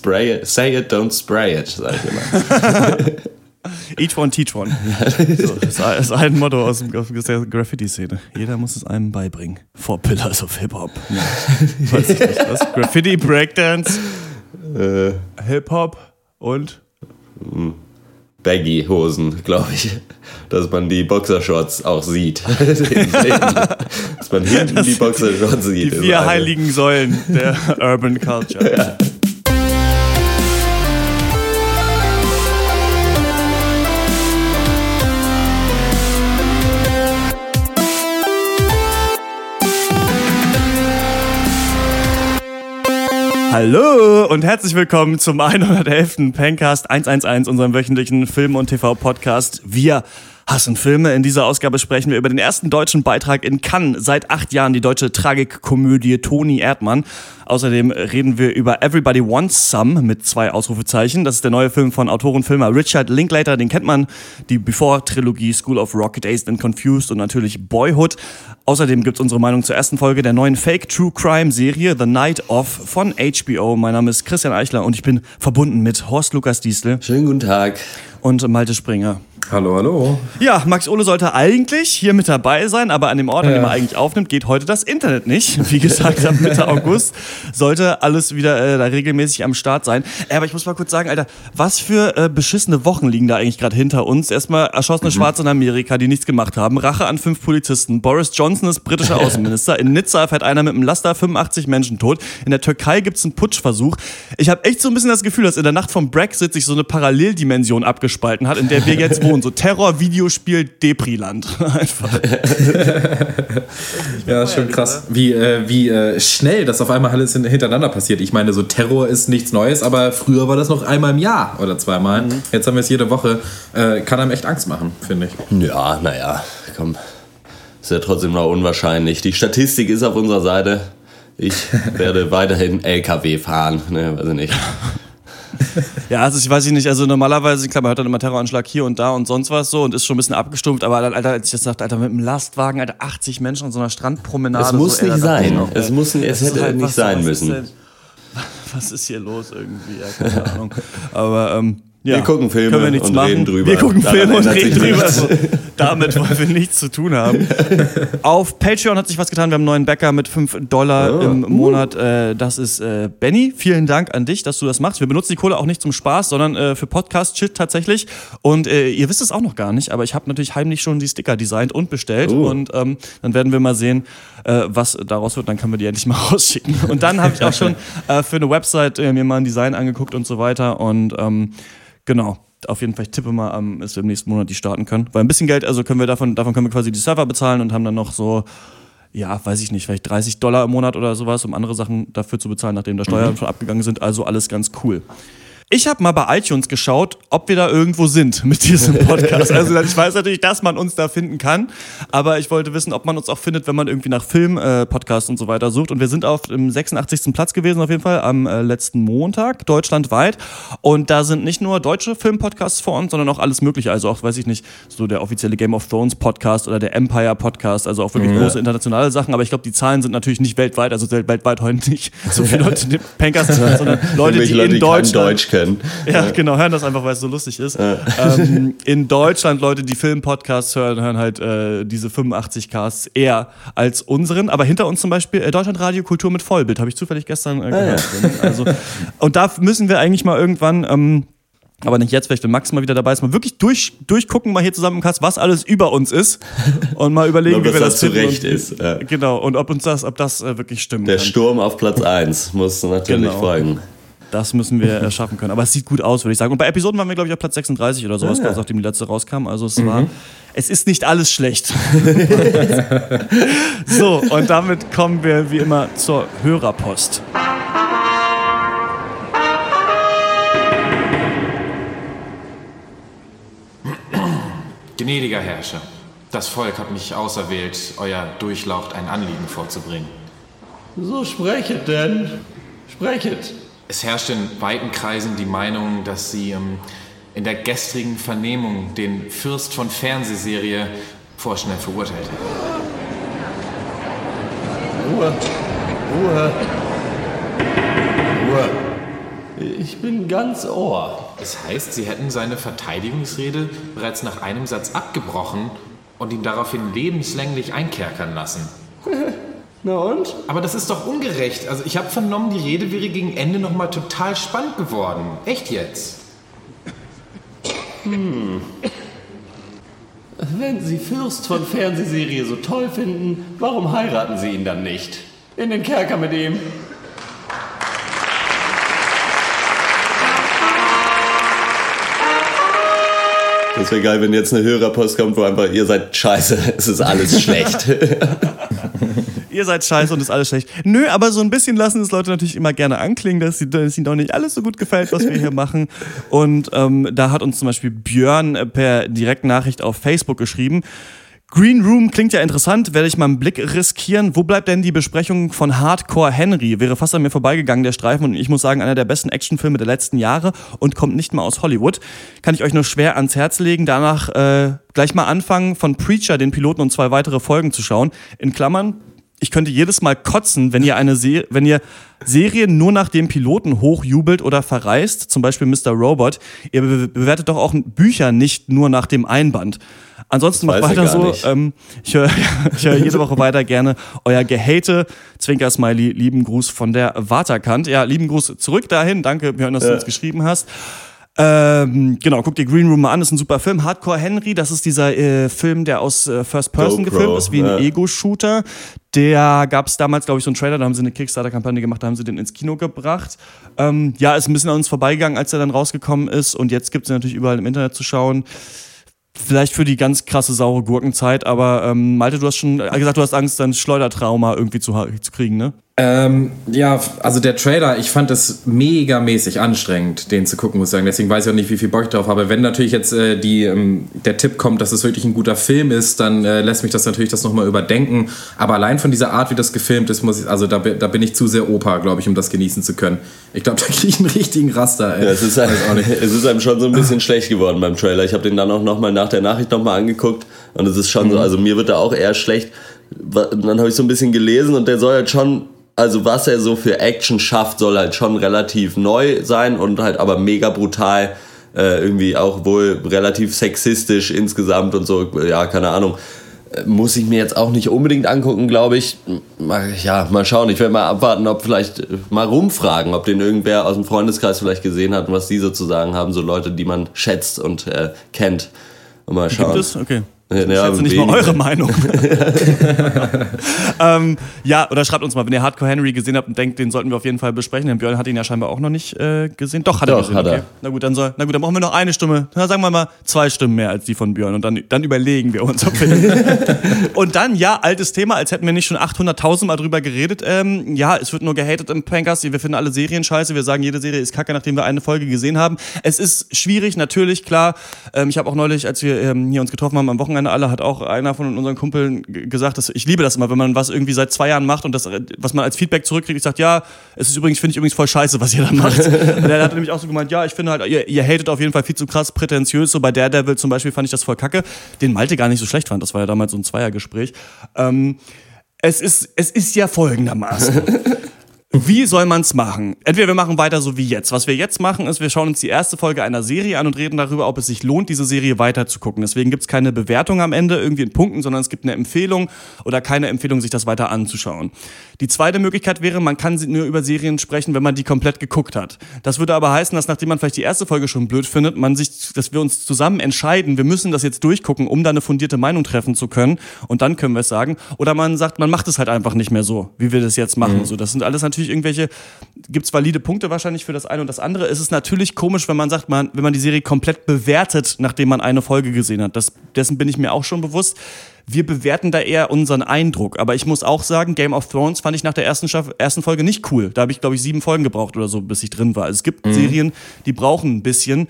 Spray it, say it, don't spray it, sag ich immer. Each one, teach one. So, das ist ein Motto aus, der Graffiti-Szene. Jeder muss es einem beibringen. Four Pillars of Hip-Hop. Ja. Was? Graffiti, Breakdance, äh, Hip-Hop und Baggy-Hosen, glaube ich. Dass man die Boxershorts auch sieht. Dass man hinten die Boxershorts die sieht. ist vier heiligen Säulen der Urban Culture. Hallo und herzlich willkommen zum 111. Pencast 111, unserem wöchentlichen Film- und TV-Podcast. Wir hassen Filme. In dieser Ausgabe sprechen wir über den ersten deutschen Beitrag in Cannes seit acht Jahren, die deutsche Tragikkomödie Toni Erdmann. Außerdem reden wir über Everybody Wants Some mit zwei Ausrufezeichen. Das ist der neue Film von Autorenfilmer Richard Linklater, den kennt man. Die Before-Trilogie School of Rock, Dazed and Confused und natürlich Boyhood. Außerdem gibt's unsere Meinung zur ersten Folge der neuen Fake-True-Crime-Serie The Night Of von HBO. Mein Name ist Christian Eichler und ich bin verbunden mit Horst Lukas Diesel Schönen guten Tag. und Malte Springer. Hallo, hallo. Ja, Max Ole sollte eigentlich hier mit dabei sein, aber an dem Ort, an dem er eigentlich aufnimmt, geht heute das Internet nicht. Wie gesagt, ab Mitte August sollte alles wieder äh, da regelmäßig am Start sein. Äh, aber ich muss mal kurz sagen, Alter, was für äh, beschissene Wochen liegen da eigentlich gerade hinter uns? Erstmal erschossene Schwarze in Amerika, die nichts gemacht haben. Rache an fünf Polizisten. Boris Johnson ist britischer Außenminister. In Nizza fährt einer mit einem Laster 85 Menschen tot. In der Türkei gibt's einen Putschversuch. Ich habe echt so ein bisschen das Gefühl, dass in der Nacht vom Brexit sich so eine Paralleldimension abgespalten hat, in der wir jetzt wohnen. So Terror, Videospiel, Depriland. Einfach. Ja, ist schon krass, wie, äh, wie äh, schnell das auf einmal alles hin- hintereinander passiert. Ich meine, so Terror ist nichts Neues, aber früher war das noch einmal im Jahr oder zweimal. Jetzt haben wir es jede Woche. Äh, kann einem echt Angst machen, finde ich. Ja, naja, komm. Ist ja trotzdem noch unwahrscheinlich. Die Statistik ist auf unserer Seite. Ich werde weiterhin LKW fahren. Ne, weiß ich nicht. Ja, also ich weiß nicht, also normalerweise, klar, man hört dann immer Terroranschlag hier und da und sonst was so und ist schon ein bisschen abgestumpft, aber Alter, als ich jetzt sagte, Alter, mit einem Lastwagen, Alter, 80 Menschen an so einer Strandpromenade. Es muss so, ey, nicht ich sein. noch, Es ey, muss- es hätte halt nicht sein müssen. denn- Was ist hier los irgendwie? Ja, keine Ahnung. Aber, ähm, ja, Wir gucken Filme wir und machen. reden drüber. Wir gucken Filme und reden drüber. damit wollen wir nichts zu tun haben. Auf Patreon hat sich was getan. Wir haben einen neuen Bäcker mit 5 Dollar Oh. im Monat. Äh, das ist äh, Benny. Vielen Dank an dich, dass du das machst. Wir benutzen die Kohle auch nicht zum Spaß, sondern äh, für Podcast-Shit tatsächlich. Und äh, ihr wisst es auch noch gar nicht, aber ich habe natürlich heimlich schon die Sticker designt und bestellt. Oh. Und ähm, dann werden wir mal sehen, äh, was daraus wird. Dann können wir die endlich mal rausschicken. Und dann habe ich auch schon äh, für eine Website mir mal ein Design angeguckt und so weiter. Und ähm, genau. Auf jeden Fall, ich tippe mal, ähm, dass wir im nächsten Monat die starten können. Weil ein bisschen Geld, also können wir davon, davon können wir quasi die Server bezahlen und haben dann noch so, ja, weiß ich nicht, vielleicht 30 Dollar im Monat oder sowas, um andere Sachen dafür zu bezahlen, nachdem da Steuern schon abgegangen sind. Also alles ganz cool. Ich habe mal bei iTunes geschaut, ob wir da irgendwo sind mit diesem Podcast. Also ich weiß natürlich, dass man uns da finden kann, aber ich wollte wissen, ob man uns auch findet, wenn man irgendwie nach Film, äh, Podcasts und so weiter sucht. Und wir sind auf dem 86. Platz gewesen auf jeden Fall am äh, letzten Montag, deutschlandweit. Und da sind nicht nur deutsche Filmpodcasts vor uns, sondern auch alles mögliche. Also auch, weiß ich nicht, so der offizielle Game of Thrones Podcast oder der Empire Podcast, also auch wirklich große internationale Sachen. Aber ich glaube, die Zahlen sind natürlich nicht weltweit, also weltweit heute nicht so viele Leute in den Pankers, sondern Leute, die Leute, in die Deutschland Deutsch können. ja, genau, hören das einfach, weil es so lustig ist. Ähm, in Deutschland, Leute, die Filmpodcasts hören, hören halt äh, diese 85 Casts eher als unseren. Aber hinter uns zum Beispiel äh, Deutschlandradio Kultur mit Vollbild, habe ich zufällig gestern äh, gehört. Also, und da müssen wir eigentlich mal irgendwann. Ähm, aber nicht jetzt, vielleicht wenn Max mal wieder dabei ist, mal wirklich durch, durchgucken, mal hier zusammen im Cast, was alles über uns ist und mal überlegen, Ob wie wir das das zurecht und, ist, ja. Genau, und ob uns das, ob das äh, wirklich stimmt. Der Sturm auf Platz 1 muss natürlich Genau. folgen. Das müssen wir äh, schaffen können. Aber es sieht gut aus, würde ich sagen. Und bei Episoden waren wir, glaube ich, auf Platz 36 oder sowas, Ah, ja. nachdem die letzte rauskam. Also es war. Es ist nicht alles schlecht. so, und damit kommen wir wie immer zur Hörerpost. Gnädiger Herrscher, das Volk hat mich auserwählt, euer Durchlaucht ein Anliegen vorzubringen. So sprechet denn. Sprechet. Es herrscht in weiten Kreisen die Meinung, dass sie ähm, in der gestrigen Vernehmung den Fürst von Fernsehserie vorschnell verurteilt hätten. Ruhe. Ruhe. Ruhe. Ich bin ganz Ohr. Das heißt, Sie hätten seine Verteidigungsrede bereits nach einem Satz abgebrochen und ihn daraufhin lebenslänglich einkerkern lassen. Na und? Aber das ist doch ungerecht. Also ich habe vernommen, die Rede wäre gegen Ende nochmal total spannend geworden. Echt jetzt? Wenn Sie Fürst von Fernsehserie so toll finden, warum heiraten Sie ihn dann nicht? In den Kerker mit ihm. Das wäre geil, wenn jetzt eine Hörerpost kommt, wo einfach, ihr seid scheiße, es ist alles schlecht. Ihr seid scheiße und ist alles schlecht. Nö, aber so ein bisschen lassen es Leute natürlich immer gerne anklingen, dass, sie, dass ihnen doch nicht alles so gut gefällt, was wir hier machen. Und ähm, da hat uns zum Beispiel Björn äh, per Direktnachricht auf Facebook geschrieben. Green Room klingt ja interessant, werde ich mal einen Blick riskieren. Wo bleibt denn die Besprechung von Hardcore Henry? Wäre fast an mir vorbeigegangen, der Streifen. Und ich muss sagen, einer der besten Actionfilme der letzten Jahre und kommt nicht mal aus Hollywood. Kann ich euch nur schwer ans Herz legen. Danach äh, gleich mal anfangen, von Preacher den Piloten und zwei weitere Folgen zu schauen. In Klammern, ich könnte jedes Mal kotzen, wenn ihr eine Se wenn ihr Serien nur nach dem Piloten hochjubelt oder verreist, zum Beispiel Mr. Robot. Ihr be bewertet doch auch Bücher nicht nur nach dem Einband. Ansonsten macht er weiter so. Ähm, ich höre hör jede Woche weiter gerne euer Gehate. Zwinker-Smiley, lieben Gruß von der Waterkant. Ja, lieben Gruß zurück dahin. Danke, Björn, dass du uns geschrieben hast. Ähm, genau, guck dir Green Room mal an, ist ein super Film. Hardcore Henry, das ist dieser äh, Film, der aus äh, First Person GoPro, gefilmt ist, wie ein ja. Ego-Shooter. Der gab es damals, glaube ich, so einen Trailer, da haben sie eine Kickstarter-Kampagne gemacht, da haben sie den ins Kino gebracht. Ähm, ja, ist ein bisschen an uns vorbeigegangen, als er dann rausgekommen ist. Und jetzt gibt es natürlich überall im Internet zu schauen. Vielleicht für die ganz krasse saure Gurkenzeit, aber ähm, Malte, du hast schon äh, gesagt, du hast Angst, dein Schleudertrauma irgendwie zu, zu kriegen, ne? Ähm, ja, also der Trailer, ich fand es megamäßig anstrengend, den zu gucken, muss ich sagen. Deswegen weiß ich auch nicht, wie viel Bock ich drauf habe. Wenn natürlich jetzt äh, die, ähm, der Tipp kommt, dass es wirklich ein guter Film ist, dann äh, lässt mich das natürlich das nochmal überdenken. Aber allein von dieser Art, wie das gefilmt ist, muss ich, also da, da bin ich zu sehr Opa, glaube ich, um das genießen zu können. Ich glaube, da kriege ich einen richtigen Raster. Ey. Ja, es, ist einem, es ist einem schon so ein bisschen schlecht geworden beim Trailer. Ich habe den dann auch nochmal nach der Nachricht nochmal angeguckt und es ist schon so, also mir wird da auch eher schlecht. Dann habe ich so ein bisschen gelesen und der soll halt schon, also was er so für Action schafft, soll halt schon relativ neu sein und halt aber mega brutal. Äh, irgendwie auch wohl relativ sexistisch insgesamt und so, ja, keine Ahnung. Äh, Muss ich mir jetzt auch nicht unbedingt angucken, glaube ich. Mal- Ja, mal schauen. Ich werde mal abwarten, ob vielleicht äh, mal rumfragen, ob den irgendwer aus dem Freundeskreis vielleicht gesehen hat und was die so zu sagen haben. So Leute, die man schätzt und äh, kennt. Und mal schauen. Gibt es? Okay. Ja, Ich ja, schätze nicht mal wenig. eure Meinung. ähm, ja, oder schreibt uns mal, wenn ihr Hardcore Henry gesehen habt und denkt, den sollten wir auf jeden Fall besprechen. Denn Björn hat ihn ja scheinbar auch noch nicht äh, gesehen. Doch, hat er Doch, gesehen. hat er. okay. Na gut, dann soll, na gut, dann brauchen wir noch eine Stimme. Na, sagen wir mal zwei Stimmen mehr als die von Björn. Und dann, dann überlegen wir uns, ob wir Und dann, ja, altes Thema, als hätten wir nicht schon 800.000 Mal drüber geredet. Ähm, ja, es wird nur gehatet im Pankers. Wir finden alle Serien scheiße. Wir sagen, jede Serie ist kacke, nachdem wir eine Folge gesehen haben. Es ist schwierig, natürlich, klar. Ähm, ich habe auch neulich, als wir ähm, hier uns getroffen haben am Wochenende alle, hat auch einer von unseren Kumpeln gesagt, dass ich liebe das immer, wenn man was irgendwie seit zwei Jahren macht und das, äh, was man als Feedback zurückkriegt, ich sage, ja, es ist übrigens, finde ich übrigens voll scheiße, was ihr da macht. und der hat nämlich auch so gemeint, ja, ich finde halt, ihr, ihr hatet auf jeden Fall viel zu krass prätentiös. So bei Daredevil zum Beispiel fand ich das voll kacke, den Malte gar nicht so schlecht fand. Das war ja damals so ein Zweiergespräch. Ähm, es ist, es ist ja folgendermaßen. Wie soll man's machen? Entweder wir machen weiter so wie jetzt. Was wir jetzt machen, ist, wir schauen uns die erste Folge einer Serie an und reden darüber, ob es sich lohnt, diese Serie weiter zu gucken. Deswegen gibt's keine Bewertung am Ende irgendwie in Punkten, sondern es gibt eine Empfehlung oder keine Empfehlung, sich das weiter anzuschauen. Die zweite Möglichkeit wäre, man kann nur über Serien sprechen, wenn man die komplett geguckt hat. Das würde aber heißen, dass nachdem man vielleicht die erste Folge schon blöd findet, man sich, dass wir uns zusammen entscheiden, wir müssen das jetzt durchgucken, um da eine fundierte Meinung treffen zu können. Und dann können wir es sagen. Oder man sagt, man macht es halt einfach nicht mehr so, wie wir das jetzt machen. So, das sind alles natürlich irgendwelche, gibt's valide Punkte wahrscheinlich für das eine und das andere. Es ist natürlich komisch, wenn man sagt, man, wenn man die Serie komplett bewertet, nachdem man eine Folge gesehen hat. Das, dessen bin ich mir auch schon bewusst. Wir bewerten da eher unseren Eindruck. Aber ich muss auch sagen, Game of Thrones fand ich nach der ersten, ersten Folge nicht cool. Da habe ich, glaube ich, sieben Folgen gebraucht oder so, bis ich drin war. Also es gibt Serien, die brauchen ein bisschen.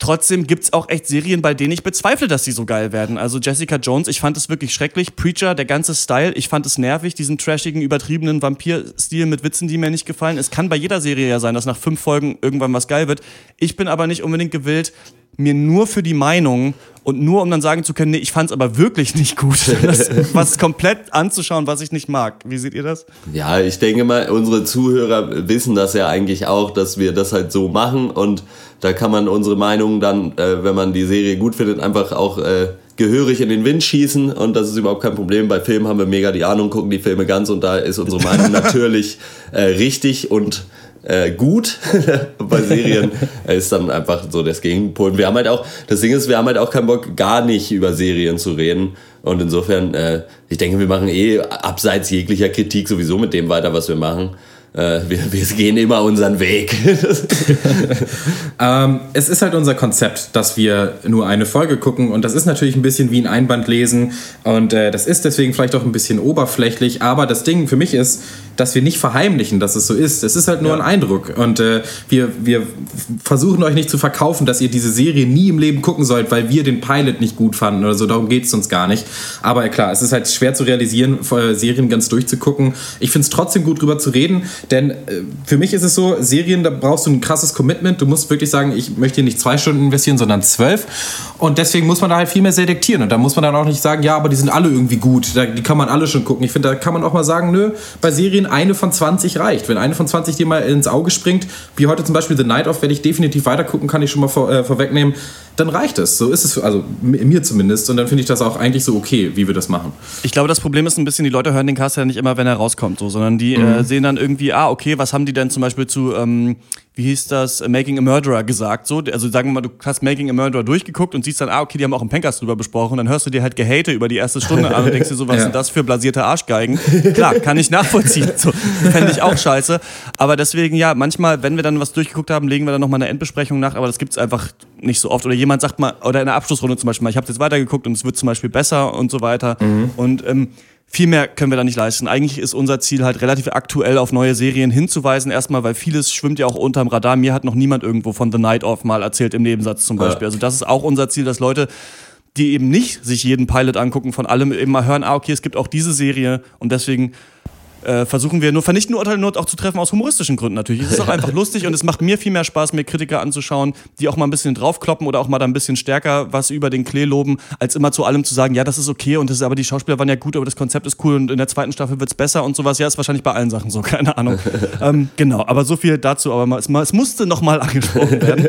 Trotzdem gibt's auch echt Serien, bei denen ich bezweifle, dass sie so geil werden. Also Jessica Jones, ich fand es wirklich schrecklich. Preacher, der ganze Style, ich fand es nervig, diesen trashigen, übertriebenen Vampir-Stil mit Witzen, die mir nicht gefallen. Es kann bei jeder Serie ja sein, dass nach fünf Folgen irgendwann was geil wird. Ich bin aber nicht unbedingt gewillt, mir nur für die Meinung und nur um dann sagen zu können, nee, ich fand es aber wirklich nicht gut, das, was komplett anzuschauen, was ich nicht mag. Wie seht ihr das? Ja, ich denke mal, unsere Zuhörer wissen das ja eigentlich auch, dass wir das halt so machen und da kann man unsere Meinung dann, äh, wenn man die Serie gut findet, einfach auch äh, gehörig in den Wind schießen und das ist überhaupt kein Problem. Bei Filmen haben wir mega die Ahnung, gucken die Filme ganz und da ist unsere Meinung natürlich äh, richtig und äh, gut. Bei Serien ist dann einfach so das Gegenpol. Wir haben halt auch, das Ding ist, wir haben halt auch keinen Bock, gar nicht über Serien zu reden. Und insofern, äh, ich denke, wir machen eh abseits jeglicher Kritik sowieso mit dem weiter, was wir machen. Äh, wir, wir gehen immer unseren Weg. ähm, es ist halt unser Konzept, dass wir nur eine Folge gucken und das ist natürlich ein bisschen wie ein Einband lesen und äh, das ist deswegen vielleicht auch ein bisschen oberflächlich, aber das Ding für mich ist, dass wir nicht verheimlichen, dass es so ist. Es ist halt nur ja. ein Eindruck. Und äh, wir, wir versuchen euch nicht zu verkaufen, dass ihr diese Serie nie im Leben gucken sollt, weil wir den Pilot nicht gut fanden oder so. Darum geht es uns gar nicht. Aber klar, es ist halt schwer zu realisieren, Serien ganz durchzugucken. Ich finde es trotzdem gut, drüber zu reden, denn äh, für mich ist es so, Serien, da brauchst du ein krasses Commitment. Du musst wirklich sagen, ich möchte hier nicht zwei Stunden investieren, sondern zwölf. Und deswegen muss man da halt viel mehr selektieren. Und da muss man dann auch nicht sagen, ja, aber die sind alle irgendwie gut. Die kann man alle schon gucken. Ich finde, da kann man auch mal sagen, nö, bei Serien eine von 20 reicht. Wenn eine von 20 dir mal ins Auge springt, wie heute zum Beispiel The Night of, werde ich definitiv weitergucken, kann ich schon mal vor, äh, vorwegnehmen, dann reicht es. So ist es, also mir zumindest. Und dann finde ich das auch eigentlich so okay, wie wir das machen. Ich glaube, das Problem ist ein bisschen, die Leute hören den Cast ja nicht immer, wenn er rauskommt, so, sondern die mhm. äh, sehen dann irgendwie, ah, okay, was haben die denn zum Beispiel zu ähm, wie hieß das, Making a Murderer gesagt. So, also sagen wir mal, du hast Making a Murderer durchgeguckt und siehst dann, ah, okay, die haben auch im Pencast drüber besprochen. Dann hörst du dir halt Gehate über die erste Stunde an und denkst dir so, was ja. sind das für blasierte Arschgeigen? Klar, kann ich nachvollziehen. So, Fände ich auch scheiße. Aber deswegen, ja, manchmal, wenn wir dann was durchgeguckt haben, legen wir dann nochmal eine Endbesprechung nach, aber das gibt's einfach nicht so oft. Oder jemand sagt mal, oder in der Abschlussrunde zum Beispiel mal, ich habe jetzt weitergeguckt und es wird zum Beispiel besser und so weiter. Mhm. Und ähm, viel mehr können wir da nicht leisten. Eigentlich ist unser Ziel halt relativ aktuell auf neue Serien hinzuweisen. Erstmal, weil vieles schwimmt ja auch unterm Radar. Mir hat noch niemand irgendwo von The Night Of mal erzählt im Nebensatz zum Beispiel. Ja. Also das ist auch unser Ziel, dass Leute die eben nicht sich jeden Pilot angucken, von allem eben mal hören, ah, okay, es gibt auch diese Serie und deswegen äh, versuchen wir nur vernichtende Urteile nur auch zu treffen aus humoristischen Gründen natürlich. Es ist auch einfach lustig und es macht mir viel mehr Spaß, mir Kritiker anzuschauen, die auch mal ein bisschen draufkloppen oder auch mal da ein bisschen stärker was über den Klee loben, als immer zu allem zu sagen, ja, das ist okay und das ist, aber die Schauspieler waren ja gut, aber das Konzept ist cool und in der zweiten Staffel wird es besser und sowas. Ja, ist wahrscheinlich bei allen Sachen so, keine Ahnung. ähm, genau, aber so viel dazu, aber es, es musste nochmal angesprochen werden.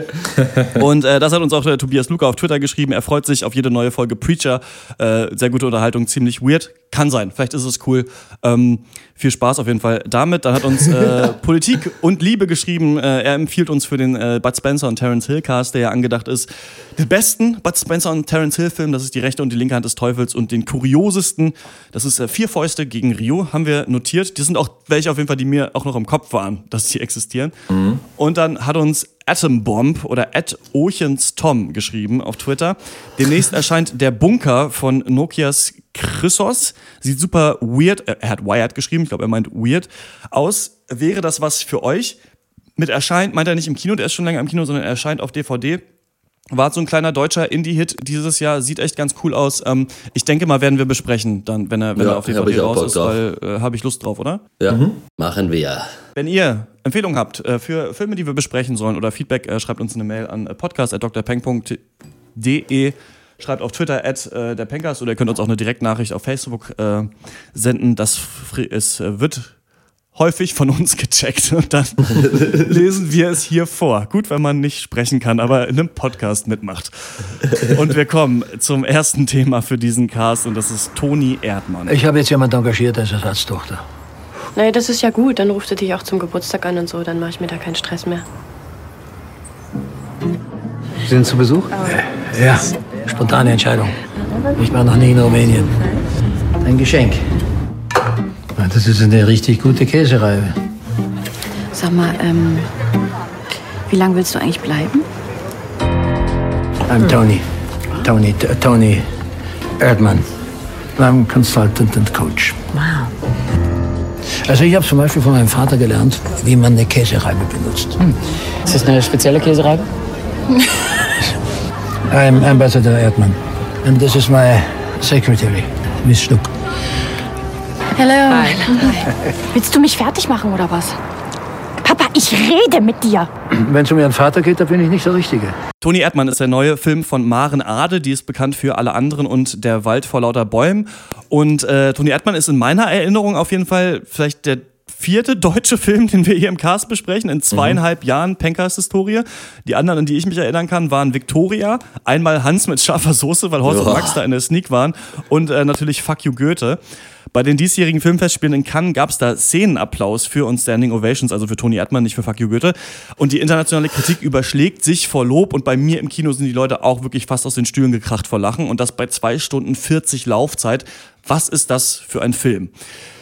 und äh, das hat uns auch der Tobias Luca auf Twitter geschrieben. Er freut sich auf jede neue Folge Preacher. Äh, sehr gute Unterhaltung, ziemlich weird. Kann sein, vielleicht ist es cool. Ähm, viel Spaß auf jeden Fall damit. Dann hat uns äh, Politik und Liebe geschrieben. Äh, er empfiehlt uns für den äh, Bud Spencer und Terence Hill Cast, der ja angedacht ist, den besten Bud Spencer und Terence Hill Film. Das ist die rechte und die linke Hand des Teufels und den kuriosesten. Das ist äh, Vier Fäuste gegen Rio, haben wir notiert. Die sind auch welche auf jeden Fall, die mir auch noch im Kopf waren, dass sie existieren. Mhm. Und dann hat uns Atom Bomb oder Ed Ochens Tom geschrieben auf Twitter. Demnächst erscheint der Bunker von Nokias Chrysos. Sieht super weird, äh, er hat Wired geschrieben, ich glaube, er meint weird aus. Wäre das was für euch? Mit erscheint, meint er nicht im Kino, der ist schon länger im Kino, sondern er erscheint auf DVD. War so ein kleiner deutscher Indie-Hit dieses Jahr, sieht echt ganz cool aus. Ähm, ich denke mal, werden wir besprechen, dann, wenn er, wenn ja, er auf DVD raus ist, weil äh, habe ich Lust drauf, oder? Ja, mhm. machen wir. Wenn ihr Empfehlungen habt äh, für Filme, die wir besprechen sollen oder Feedback, äh, schreibt uns eine Mail an äh, podcast.drpeng.de. Schreibt auf Twitter at äh, der Pencast oder ihr könnt uns auch eine Direktnachricht auf Facebook äh, senden. Das ist, wird häufig von uns gecheckt und dann lesen wir es hier vor. Gut, wenn man nicht sprechen kann, aber in einem Podcast mitmacht. Und wir kommen zum ersten Thema für diesen Cast und das ist Toni Erdmann. Ich habe jetzt jemanden engagiert als Ersatztochter. Naja, das ist ja gut. Dann ruft er dich auch zum Geburtstag an und so. Dann mache ich mir da keinen Stress mehr. Sie sind zu Besuch? Ja, spontane Entscheidung. Ich war noch nie in Rumänien. Ein Geschenk. Das ist eine richtig gute Käsereibe. Sag mal, ähm, wie lange willst du eigentlich bleiben? I'm Tony. Tony, Tony Erdmann. I'm Consultant and Coach. Wow. Also ich habe zum Beispiel von meinem Vater gelernt, wie man eine Käsereibe benutzt. Hm. Ist das eine spezielle Käsereibe? I'm Ambassador Erdmann. And this is my secretary, Miss Schluck. Hallo. Hi. Willst du mich fertig machen oder was? Papa, ich rede mit dir. Wenn es um ihren Vater geht, da bin ich nicht der Richtige. Toni Erdmann ist der neue Film von Maren Ade, die ist bekannt für alle anderen und Der Wald vor lauter Bäumen. Und äh, Toni Erdmann ist in meiner Erinnerung auf jeden Fall vielleicht der vierte deutsche Film, den wir hier im Cast besprechen, in zweieinhalb mhm. Jahren Pencast-Historie. Die anderen, an die ich mich erinnern kann, waren Victoria, einmal Hans mit scharfer Soße, weil Horst oh. und Max da in der Sneak waren und äh, natürlich Fuck You Goethe. Bei den diesjährigen Filmfestspielen in Cannes gab es da Szenenapplaus für und Standing Ovations, also für Toni Erdmann, nicht für Fuck You Goethe. Und die internationale Kritik überschlägt sich vor Lob und bei mir im Kino sind die Leute auch wirklich fast aus den Stühlen gekracht vor Lachen und das bei zwei Stunden 40 Laufzeit. Was ist das für ein Film?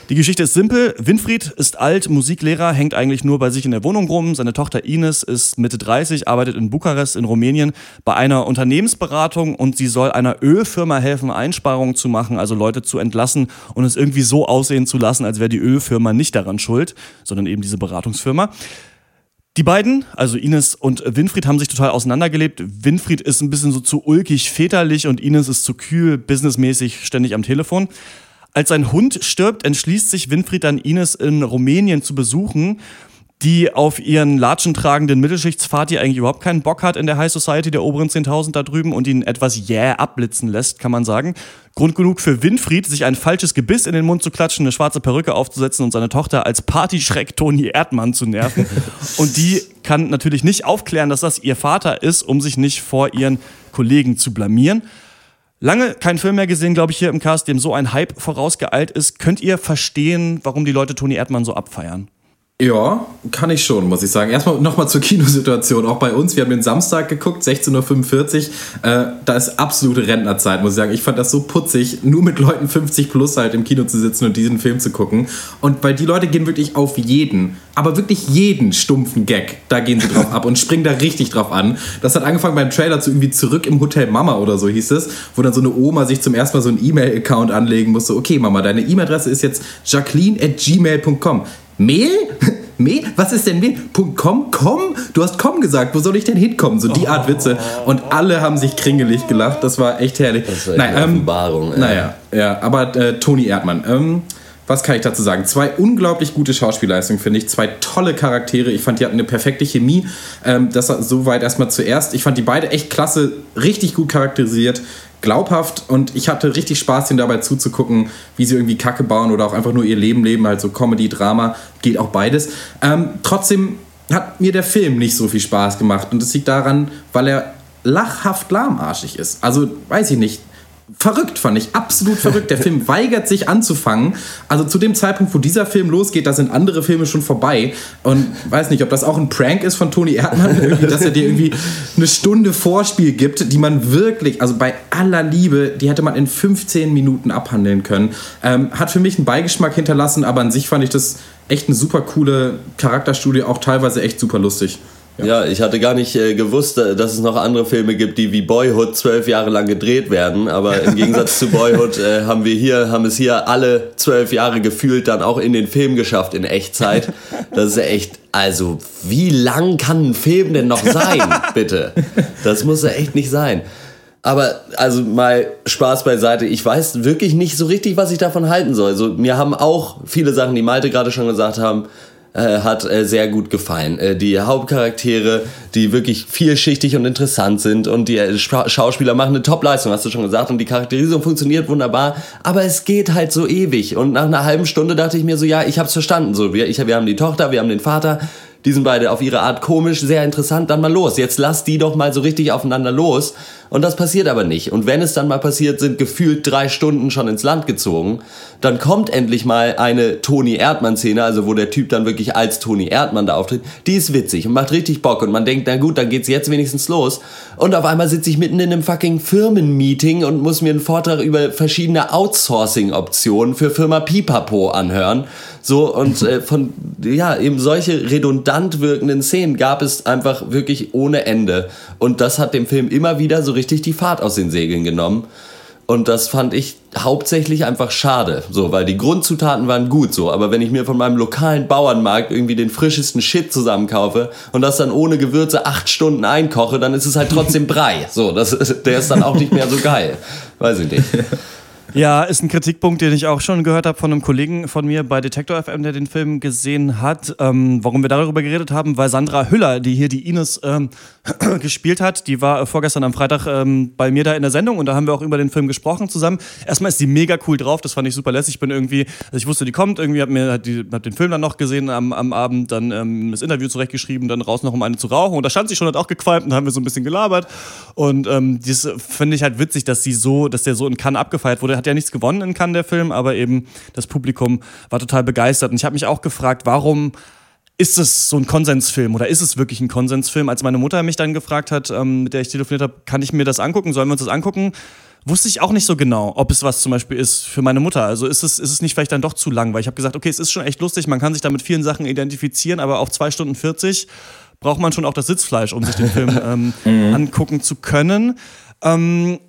Die Geschichte ist simpel. Winfried ist alt, Musiklehrer, hängt eigentlich nur bei sich in der Wohnung rum. Seine Tochter Ines ist Mitte 30, arbeitet in Bukarest in Rumänien bei einer Unternehmensberatung und sie soll einer Ölfirma helfen, Einsparungen zu machen, also Leute zu entlassen und es irgendwie so aussehen zu lassen, als wäre die Ölfirma nicht daran schuld, sondern eben diese Beratungsfirma. Die beiden, also Ines und Winfried, haben sich total auseinandergelebt. Winfried ist ein bisschen so zu ulkig väterlich und Ines ist zu kühl, businessmäßig ständig am Telefon. Als sein Hund stirbt, entschließt sich Winfried dann Ines in Rumänien zu besuchen, die auf ihren latschentragenden Mittelschichtsvater eigentlich überhaupt keinen Bock hat in der High Society der oberen 10.000 da drüben und ihn etwas jäh yeah abblitzen lässt, kann man sagen. Grund genug für Winfried, sich ein falsches Gebiss in den Mund zu klatschen, eine schwarze Perücke aufzusetzen und seine Tochter als Partyschreck Toni Erdmann zu nerven. und die kann natürlich nicht aufklären, dass das ihr Vater ist, um sich nicht vor ihren Kollegen zu blamieren. Lange kein Film mehr gesehen, glaube ich, hier im Cast, dem so ein Hype vorausgeeilt ist. Könnt ihr verstehen, warum die Leute Toni Erdmann so abfeiern? Ja, kann ich schon, muss ich sagen. Erstmal nochmal zur Kinosituation, auch bei uns. Wir haben den Samstag geguckt, 16.45 Uhr. Äh, da ist absolute Rentnerzeit, muss ich sagen. Ich fand das so putzig, nur mit Leuten 50 plus halt im Kino zu sitzen und diesen Film zu gucken. Und weil die Leute gehen wirklich auf jeden, aber wirklich jeden stumpfen Gag, da gehen sie drauf ab und springen da richtig drauf an. Das hat angefangen beim Trailer zu irgendwie zurück im Hotel Mama oder so hieß es, wo dann so eine Oma sich zum ersten Mal so einen E-Mail-Account anlegen musste. Okay, Mama, deine E-Mail-Adresse ist jetzt jacqueline at gmail.com. Mehl? Mehl? Was ist denn Mehl? .com? Com? Du hast com gesagt. Wo soll ich denn hinkommen? So die Art Witze. Und alle haben sich kringelig gelacht. Das war echt herrlich. Das war eine ähm, Offenbarung. Ähm, naja, ja. Aber äh, Toni Erdmann. Ähm, was kann ich dazu sagen? Zwei unglaublich gute Schauspielleistungen, finde ich. Zwei tolle Charaktere. Ich fand, die hatten eine perfekte Chemie. Ähm, das soweit erstmal zuerst. Ich fand die beide echt klasse, richtig gut charakterisiert glaubhaft und ich hatte richtig Spaß, ihnen dabei zuzugucken, wie sie irgendwie Kacke bauen oder auch einfach nur ihr Leben leben, halt so Comedy, Drama, geht auch beides. Ähm, trotzdem hat mir der Film nicht so viel Spaß gemacht und das liegt daran, weil er lachhaft lahmarschig ist. Also, weiß ich nicht, verrückt, fand ich. Absolut verrückt. Der Film weigert sich anzufangen. Also zu dem Zeitpunkt, wo dieser Film losgeht, da sind andere Filme schon vorbei. Und weiß nicht, ob das auch ein Prank ist von Toni Erdmann, dass er dir irgendwie eine Stunde Vorspiel gibt, die man wirklich, also bei aller Liebe, die hätte man in 15 Minuten abhandeln können. Ähm, hat für mich einen Beigeschmack hinterlassen, aber an sich fand ich das echt eine super coole Charakterstudie, auch teilweise echt super lustig. Ja. ich hatte gar nicht äh, gewusst, äh, dass es noch andere Filme gibt, die wie Boyhood zwölf Jahre lang gedreht werden. Aber im Gegensatz zu Boyhood äh, haben wir hier, haben es hier alle zwölf Jahre gefühlt dann auch in den Film geschafft in Echtzeit. Das ist echt, also wie lang kann ein Film denn noch sein, bitte? Das muss ja echt nicht sein. Aber also mal Spaß beiseite. Ich weiß wirklich nicht so richtig, was ich davon halten soll. Also mir haben auch viele Sachen, die Malte gerade schon gesagt haben, äh, hat äh, sehr gut gefallen. Äh, die Hauptcharaktere, die wirklich vielschichtig und interessant sind und die äh, Schauspieler machen eine Top-Leistung, hast du schon gesagt, und die Charakterisierung funktioniert wunderbar, aber es geht halt so ewig. Und nach einer halben Stunde dachte ich mir so, ja, ich hab's verstanden. So, wir, ich, wir haben die Tochter, wir haben den Vater, die sind beide auf ihre Art komisch, sehr interessant, dann mal los. Jetzt lass die doch mal so richtig aufeinander los. Und das passiert aber nicht. Und wenn es dann mal passiert, sind gefühlt drei Stunden schon ins Land gezogen. Dann kommt endlich mal eine Toni Erdmann-Szene, also wo der Typ dann wirklich als Toni Erdmann da auftritt. Die ist witzig und macht richtig Bock. Und man denkt, na gut, dann geht's jetzt wenigstens los. Und auf einmal sitze ich mitten in einem fucking Firmenmeeting und muss mir einen Vortrag über verschiedene Outsourcing-Optionen für Firma Pipapo anhören. So, und äh, von, ja, eben solche redundant wirkenden Szenen gab es einfach wirklich ohne Ende. Und das hat dem Film immer wieder so richtig die Fahrt aus den Segeln genommen. Und das fand ich hauptsächlich einfach schade, so, weil die Grundzutaten waren gut, so. Aber wenn ich mir von meinem lokalen Bauernmarkt irgendwie den frischesten Shit zusammenkaufe und das dann ohne Gewürze acht Stunden einkoche, dann ist es halt trotzdem Brei. So, das, der ist dann auch nicht mehr so geil. Weiß ich nicht. Ja, ist ein Kritikpunkt, den ich auch schon gehört habe von einem Kollegen von mir bei Detektor FM, der den Film gesehen hat. Ähm, warum wir darüber geredet haben, weil Sandra Hüller, die hier die Ines ähm, gespielt hat, die war äh, vorgestern am Freitag ähm, bei mir da in der Sendung und da haben wir auch über den Film gesprochen zusammen. Erstmal ist sie mega cool drauf, das fand ich super lässig. Ich bin irgendwie, also ich wusste, die kommt, irgendwie hab mir die, hab den Film dann noch gesehen am, am Abend, dann ähm, das Interview zurechtgeschrieben, dann raus noch um eine zu rauchen und da stand sie schon, hat auch gequalmt und haben wir so ein bisschen gelabert und ähm, das finde ich halt witzig, dass sie so, dass der so in Cannes abgefeiert wurde hat ja nichts gewonnen in Cannes, der Film, aber eben das Publikum war total begeistert. Und ich habe mich auch gefragt, warum ist es so ein Konsensfilm oder ist es wirklich ein Konsensfilm? Als meine Mutter mich dann gefragt hat, ähm, mit der ich telefoniert habe, kann ich mir das angucken, sollen wir uns das angucken? Wusste ich auch nicht so genau, ob es was zum Beispiel ist für meine Mutter. Also ist es, ist es nicht vielleicht dann doch zu lang, weil ich habe gesagt, okay, es ist schon echt lustig, man kann sich da mit vielen Sachen identifizieren, aber auf zwei Stunden 40 braucht man schon auch das Sitzfleisch, um sich den Film ähm, mhm. angucken zu können. Ähm,